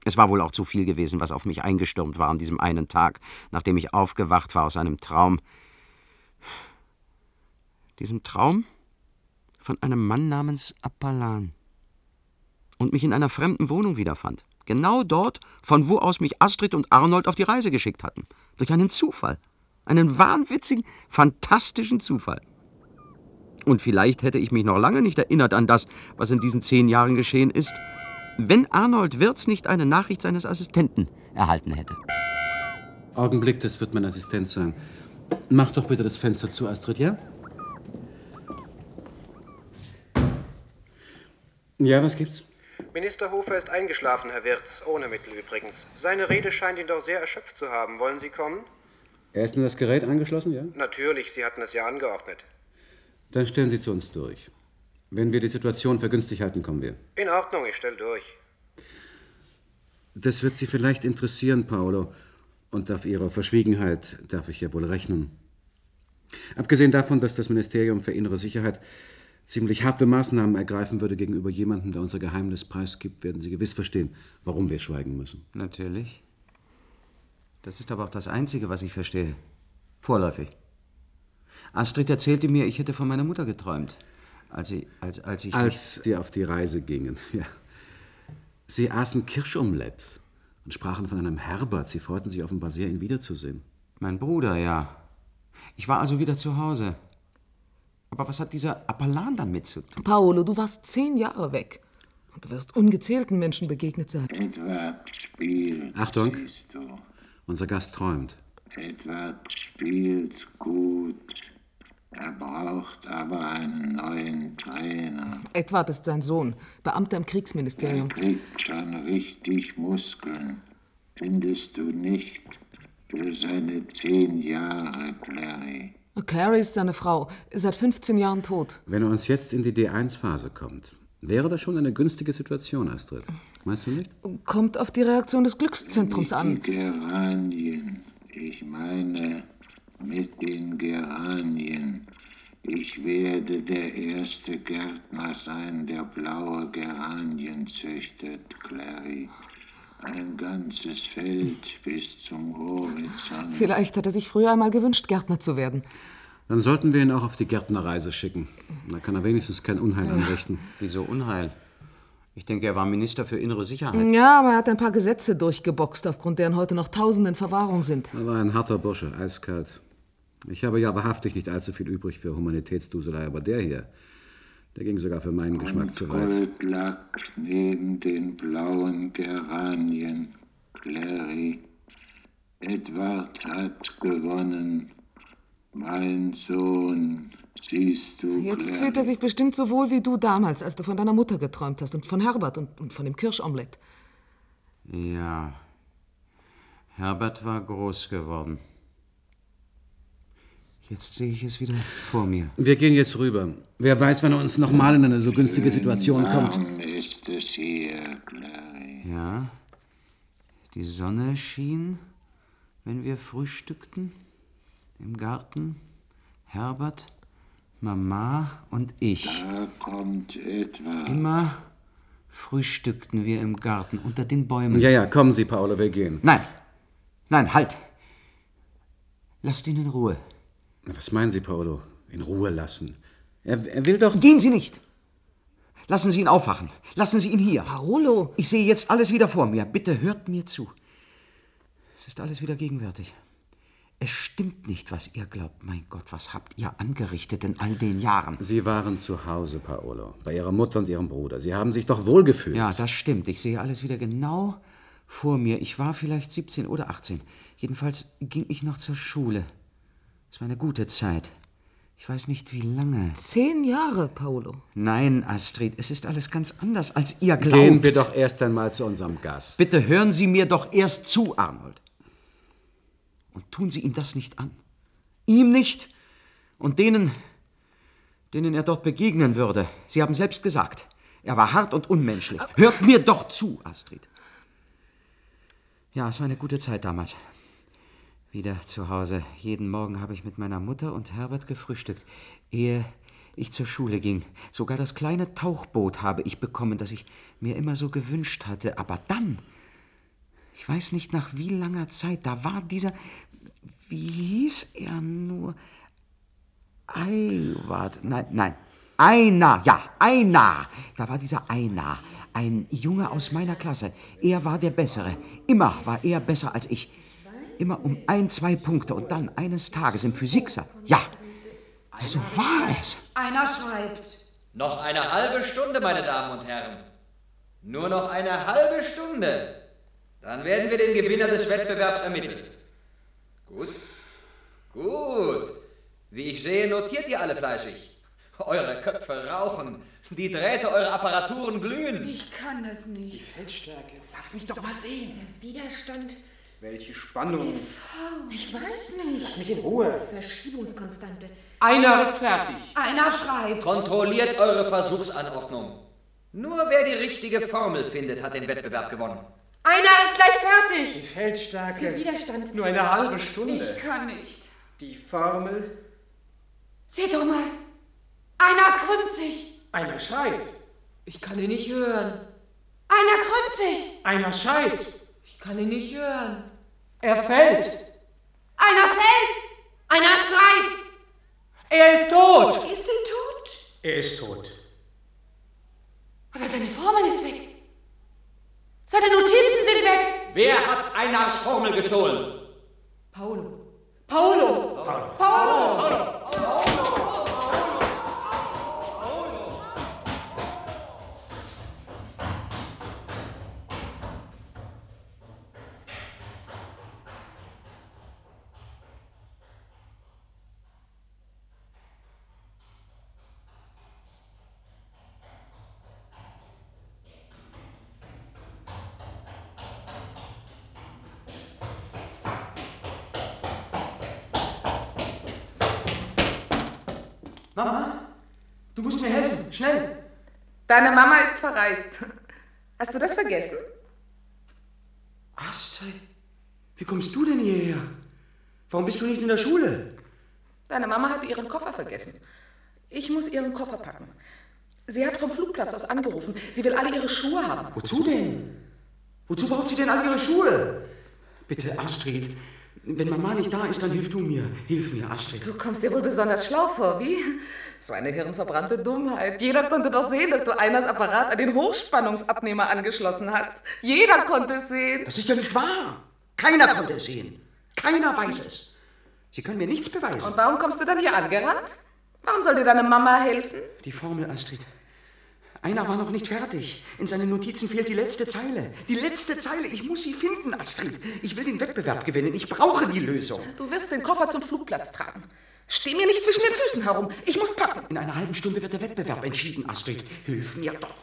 Es war wohl auch zu viel gewesen, was auf mich eingestürmt war an diesem einen Tag, nachdem ich aufgewacht war aus einem Traum. Diesem Traum von einem Mann namens Appalan. Und mich in einer fremden Wohnung wiederfand. Genau dort, von wo aus mich Astrid und Arnold auf die Reise geschickt hatten. Durch einen Zufall. Einen wahnwitzigen, fantastischen Zufall. Und vielleicht hätte ich mich noch lange nicht erinnert an das, was in diesen zehn Jahren geschehen ist, wenn Arnold Wirz nicht eine Nachricht seines Assistenten erhalten hätte. Augenblick, das wird mein Assistent sagen. Mach doch bitte das Fenster zu, Astrid, ja? Ja, was gibt's? Minister Hofer ist eingeschlafen, Herr Wirz, ohne Mittel übrigens. Seine Rede scheint ihn doch sehr erschöpft zu haben. Wollen Sie kommen? Er ist nur das Gerät angeschlossen, ja? Natürlich, Sie hatten es ja angeordnet. Dann stellen Sie zu uns durch. Wenn wir die Situation für günstig halten, kommen wir. In Ordnung, ich stell durch. Das wird Sie vielleicht interessieren, Paolo. Und auf Ihre Verschwiegenheit darf ich ja wohl rechnen. Abgesehen davon, dass das Ministerium für innere Sicherheit ziemlich harte Maßnahmen ergreifen würde gegenüber jemandem, der unser Geheimnis preisgibt, werden Sie gewiss verstehen, warum wir schweigen müssen. Natürlich. Das ist aber auch das Einzige, was ich verstehe. Vorläufig. Astrid erzählte mir, ich hätte von meiner Mutter geträumt. Als, sie, als, als ich. Als Sie auf die Reise gingen, ja. Sie aßen Kirschomelett und sprachen von einem Herbert. Sie freuten sich offenbar sehr, ihn wiederzusehen. Mein Bruder, ja. Ich war also wieder zu Hause. Aber was hat dieser Appellan damit zu tun? Paolo, du warst zehn Jahre weg. Und du wirst ungezählten Menschen begegnet sein. Edward spielt. Achtung. siehst du. Unser Gast träumt. Edward spielt gut. Er braucht aber einen neuen Trainer. Edward ist sein Sohn, Beamter im Er Kriegsministerium. kriegt schon richtig Muskeln. Findest du nicht? Für seine zehn Jahre, Clary. Clary ist seine Frau, ist seit 15 Jahren tot. Wenn er uns jetzt in die D1-Phase kommt, wäre das schon eine günstige Situation, Astrid. Meinst du nicht? Kommt auf die Reaktion des Glückszentrums Die an. Geranien. Ich meine mit den Geranien. Ich werde der erste Gärtner sein, der blaue Geranien züchtet, Clary. Ein ganzes Feld bis zum Horizont. Vielleicht hat er sich früher einmal gewünscht, Gärtner zu werden. Dann sollten wir ihn auch auf die Gärtnerreise schicken. Da kann er wenigstens kein Unheil anrichten. Wieso Unheil? Ich denke, er war Minister für innere Sicherheit. Ja, aber er hat ein paar Gesetze durchgeboxt, aufgrund deren heute noch Tausende in Verwahrung sind. Er war ein harter Bursche, eiskalt. Ich habe ja wahrhaftig nicht allzu viel übrig für Humanitätsduselei, aber der hier, der ging sogar für meinen Geschmack zu weit. Goldlack neben den blauen Geranien, Clary. Edward hat gewonnen. Mein Sohn, siehst du, Jetzt Clary. fühlt er sich bestimmt so wohl wie du damals, als du von deiner Mutter geträumt hast und von Herbert und, und von dem Kirschomelett. Ja. Herbert war groß geworden. Jetzt sehe ich es wieder vor mir. Wir gehen jetzt rüber. Wer weiß, wann er uns nochmal in eine so günstige Situation kommt. Warm ist es hier, Clary. Ja. Die Sonne schien, wenn wir frühstückten. Im Garten. Herbert, Mama und ich. Da kommt Edward. Immer frühstückten wir im Garten unter den Bäumen. Ja, ja, kommen Sie, Paolo, wir gehen. Nein. Nein, halt. Lasst ihn in Ruhe. Was meinen Sie, Paolo? In Ruhe lassen. Er, er will doch. Gehen Sie nicht! Lassen Sie ihn aufwachen. Lassen Sie ihn hier. Paolo! Ich sehe jetzt alles wieder vor mir. Bitte hört mir zu. Es ist alles wieder gegenwärtig. Es stimmt nicht, was ihr glaubt. Mein Gott, was habt ihr angerichtet in all den Jahren? Sie waren zu Hause, Paolo. Bei Ihrer Mutter und Ihrem Bruder. Sie haben sich doch wohlgefühlt. Ja, das stimmt. Ich sehe alles wieder genau vor mir. Ich war vielleicht 17 oder 18. Jedenfalls ging ich noch zur Schule. Es war eine gute Zeit. Ich weiß nicht, wie lange. Zehn Jahre, Paolo. Nein, Astrid, es ist alles ganz anders, als ihr glaubt. Gehen wir doch erst einmal zu unserem Gast. Bitte hören Sie mir doch erst zu, Arnold. Und tun Sie ihm das nicht an. Ihm nicht und denen, denen er dort begegnen würde. Sie haben selbst gesagt, er war hart und unmenschlich. Hört mir doch zu, Astrid. Ja, es war eine gute Zeit damals. Wieder zu Hause. Jeden Morgen habe ich mit meiner Mutter und Herbert gefrühstückt, ehe ich zur Schule ging. Sogar das kleine Tauchboot habe ich bekommen, das ich mir immer so gewünscht hatte. Aber dann, ich weiß nicht nach wie langer Zeit, da war dieser, wie hieß er nur? Eiwart, nein, nein, Einer, ja, Einer. Da war dieser Einer, ein Junge aus meiner Klasse. Er war der Bessere. Immer war er besser als ich. Immer um ein, zwei Punkte. Und dann eines Tages im Physiksaal. Ja, also war es. Einer schreibt. Noch eine halbe Stunde, meine Damen und Herren. Nur noch eine halbe Stunde. Dann werden wir den Gewinner des Wettbewerbs ermitteln. Gut. Gut. Wie ich sehe, notiert ihr alle fleißig. Eure Köpfe rauchen. Die Drähte eurer Apparaturen glühen. Ich kann das nicht. Feldstärke. Lass mich doch mal sehen. Widerstand. Welche Spannung. Ich weiß nicht. Lass mich in Ruhe. Verschiebungskonstante. Einer ist fertig. Einer schreibt. Kontrolliert eure Versuchsanordnung. Nur wer die richtige Formel findet, hat den Wettbewerb gewonnen. Einer ist gleich fertig. Die Feldstärke. Der Widerstand. Nur eine halbe Stunde. Ich kann nicht. Die Formel. Seht doch mal. Einer krümmt sich. Einer schreit. Ich kann ihn nicht hören. Einer krümmt sich. Einer scheit. Ich kann ihn nicht hören. Er fällt. Einer fällt. Einer schreit. Er ist tot. Ist er tot? Er ist tot. Aber seine Formel ist weg. Seine Notizen sind weg. Wer hat Einars Formel gestohlen? Paolo. Paolo. Paolo. Paolo. Mama, Deine Mama ist verreist. Hast du das vergessen? Astrid, wie kommst du denn hierher? Warum bist du nicht in der Schule? Deine Mama hat ihren Koffer vergessen. Ich muss ihren Koffer packen. Sie hat vom Flugplatz aus angerufen. Sie will alle ihre Schuhe haben. Wozu denn? Wozu braucht sie denn all ihre Schuhe? Bitte, Astrid, wenn Mama nicht da ist, dann hilf du mir. Hilf mir, Astrid. Du kommst dir wohl besonders schlau vor, wie? So eine hirnverbrannte Dummheit. Jeder konnte doch sehen, dass du Einers Apparat an den Hochspannungsabnehmer angeschlossen hast. Jeder konnte es sehen. Das ist ja nicht wahr. Keiner konnte es sehen. Keiner weiß es. Sie können mir nichts beweisen. Und warum kommst du dann hier angerannt? Warum soll dir deine Mama helfen? Die Formel, Astrid. Einer war noch nicht fertig. In seinen Notizen fehlt die letzte Zeile. Die letzte Zeile. Ich muss sie finden, Astrid. Ich will den Wettbewerb gewinnen. Ich brauche die Lösung. Du wirst den Koffer zum Flugplatz tragen. Steh mir nicht zwischen den Füßen herum. Ich muss packen. In einer halben Stunde wird der Wettbewerb entschieden, Astrid. Hilf mir doch.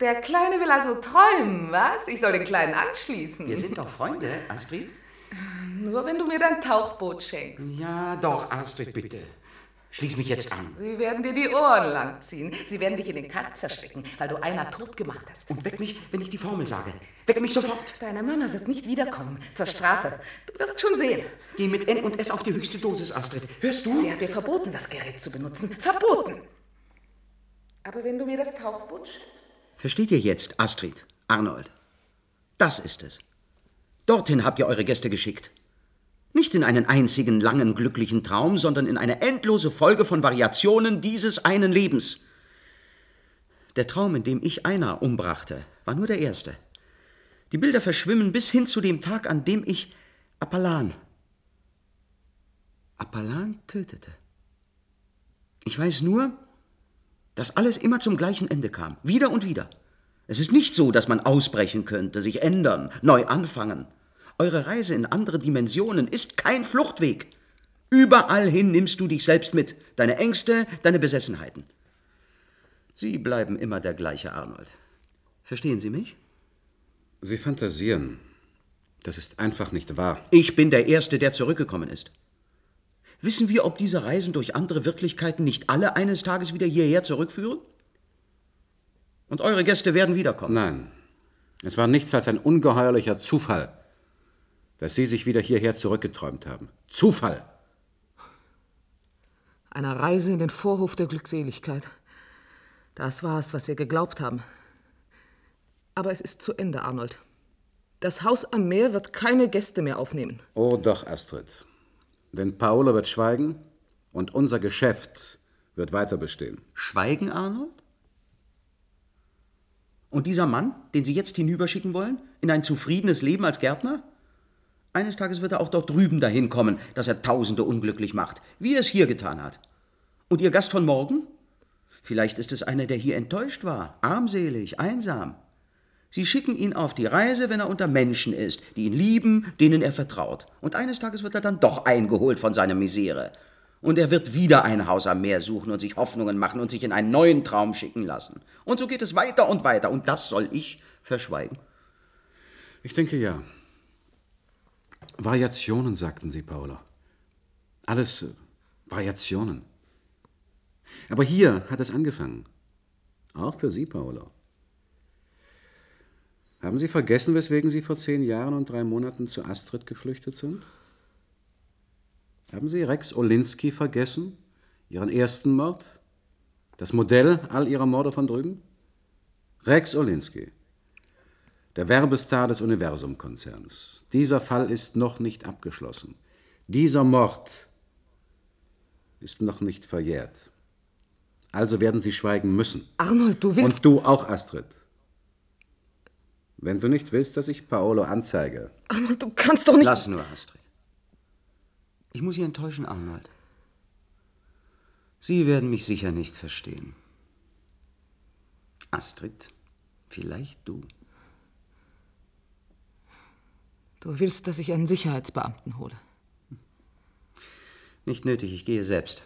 Der Kleine will also träumen, was? Ich soll den Kleinen anschließen. Wir sind doch Freunde, Astrid. Nur wenn du mir dein Tauchboot schenkst. Ja, doch, Astrid, bitte. Schließ mich jetzt an. Sie werden dir die Ohren langziehen. Sie werden dich in den Karzer stecken, weil du einer tot gemacht hast. Und weck mich, wenn ich die Formel sage. Wecke mich sofort. Deine Mama wird nicht wiederkommen. Zur Strafe. Du wirst schon sehen. Geh mit N und S auf die höchste Dosis, Astrid. Hörst du? Sie hat dir verboten, das Gerät zu benutzen. Verboten. Aber wenn du mir das Tauchboot schenkst. Versteht ihr jetzt, Astrid, Arnold? Das ist es. Dorthin habt ihr eure Gäste geschickt. Nicht in einen einzigen langen glücklichen Traum, sondern in eine endlose Folge von Variationen dieses einen Lebens. Der Traum, in dem ich einer umbrachte, war nur der erste. Die Bilder verschwimmen bis hin zu dem Tag, an dem ich Appalan. Appalan tötete. Ich weiß nur, dass alles immer zum gleichen Ende kam. Wieder und wieder. Es ist nicht so, dass man ausbrechen könnte, sich ändern, neu anfangen. Eure Reise in andere Dimensionen ist kein Fluchtweg. Überall hin nimmst du dich selbst mit, deine Ängste, deine Besessenheiten. Sie bleiben immer der gleiche Arnold. Verstehen Sie mich? Sie fantasieren. Das ist einfach nicht wahr. Ich bin der Erste, der zurückgekommen ist. Wissen wir, ob diese Reisen durch andere Wirklichkeiten nicht alle eines Tages wieder hierher zurückführen? Und eure Gäste werden wiederkommen. Nein. Es war nichts als ein ungeheuerlicher Zufall, dass Sie sich wieder hierher zurückgeträumt haben. Zufall! Eine Reise in den Vorhof der Glückseligkeit. Das war es, was wir geglaubt haben. Aber es ist zu Ende, Arnold. Das Haus am Meer wird keine Gäste mehr aufnehmen. Oh doch, Astrid. Denn Paolo wird schweigen und unser Geschäft wird weiter bestehen. Schweigen, Arnold? Und dieser Mann, den Sie jetzt hinüberschicken wollen, in ein zufriedenes Leben als Gärtner? Eines Tages wird er auch dort drüben dahin kommen, dass er Tausende unglücklich macht, wie er es hier getan hat. Und Ihr Gast von morgen? Vielleicht ist es einer, der hier enttäuscht war, armselig, einsam. Sie schicken ihn auf die Reise, wenn er unter Menschen ist, die ihn lieben, denen er vertraut. Und eines Tages wird er dann doch eingeholt von seiner Misere. Und er wird wieder ein Haus am Meer suchen und sich Hoffnungen machen und sich in einen neuen Traum schicken lassen. Und so geht es weiter und weiter. Und das soll ich verschweigen? Ich denke ja. Variationen, sagten Sie, Paula. Alles äh, Variationen. Aber hier hat es angefangen. Auch für Sie, Paolo. Haben Sie vergessen, weswegen Sie vor zehn Jahren und drei Monaten zu Astrid geflüchtet sind? Haben Sie Rex Olinski vergessen? Ihren ersten Mord? Das Modell all Ihrer Morde von drüben? Rex Olinski, der Werbestar des Universum-Konzerns. Dieser Fall ist noch nicht abgeschlossen. Dieser Mord ist noch nicht verjährt. Also werden Sie schweigen müssen. Arnold, du willst. Und du auch, Astrid. Wenn du nicht willst, dass ich Paolo anzeige. Arnold, du kannst doch nicht. Lass nur, Astrid. Ich muss Sie enttäuschen, Arnold. Sie werden mich sicher nicht verstehen. Astrid, vielleicht du. Du willst, dass ich einen Sicherheitsbeamten hole. Nicht nötig, ich gehe selbst.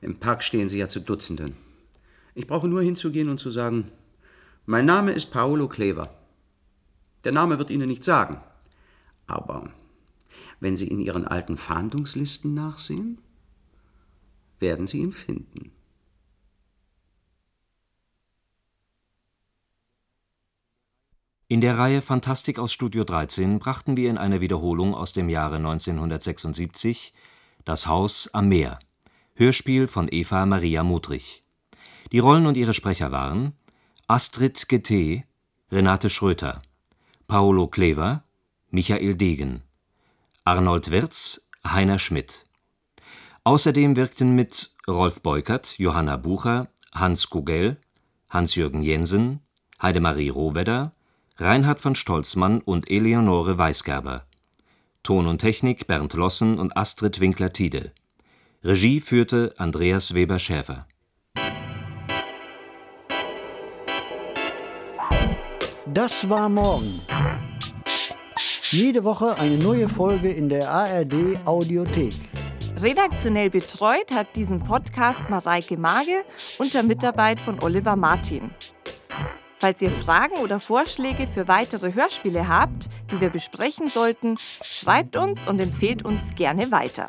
Im Park stehen sie ja zu Dutzenden. Ich brauche nur hinzugehen und zu sagen, mein Name ist Paolo Clever. Der Name wird Ihnen nichts sagen. Aber wenn Sie in Ihren alten Fahndungslisten nachsehen, werden Sie ihn finden. In der Reihe Fantastik aus Studio 13 brachten wir in einer Wiederholung aus dem Jahre 1976 Das Haus am Meer, Hörspiel von Eva Maria Mudrich. Die Rollen und ihre Sprecher waren Astrid Getté, Renate Schröter, Paolo Clever, Michael Degen, Arnold Wirz, Heiner Schmidt. Außerdem wirkten mit Rolf Beukert, Johanna Bucher, Hans Gugell, Hans-Jürgen Jensen, Heidemarie Rohwedder, Reinhard von Stolzmann und Eleonore Weisgerber. Ton und Technik Bernd Lossen und Astrid Winkler-Tiede. Regie führte Andreas Weber-Schäfer. Das war morgen. Jede Woche eine neue Folge in der ARD Audiothek. Redaktionell betreut hat diesen Podcast Mareike Mage unter Mitarbeit von Oliver Martin. Falls ihr Fragen oder Vorschläge für weitere Hörspiele habt, die wir besprechen sollten, schreibt uns und empfehlt uns gerne weiter.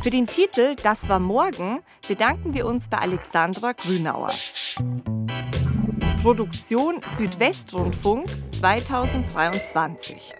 Für den Titel Das war morgen bedanken wir uns bei Alexandra Grünauer. Produktion Südwestrundfunk 2023.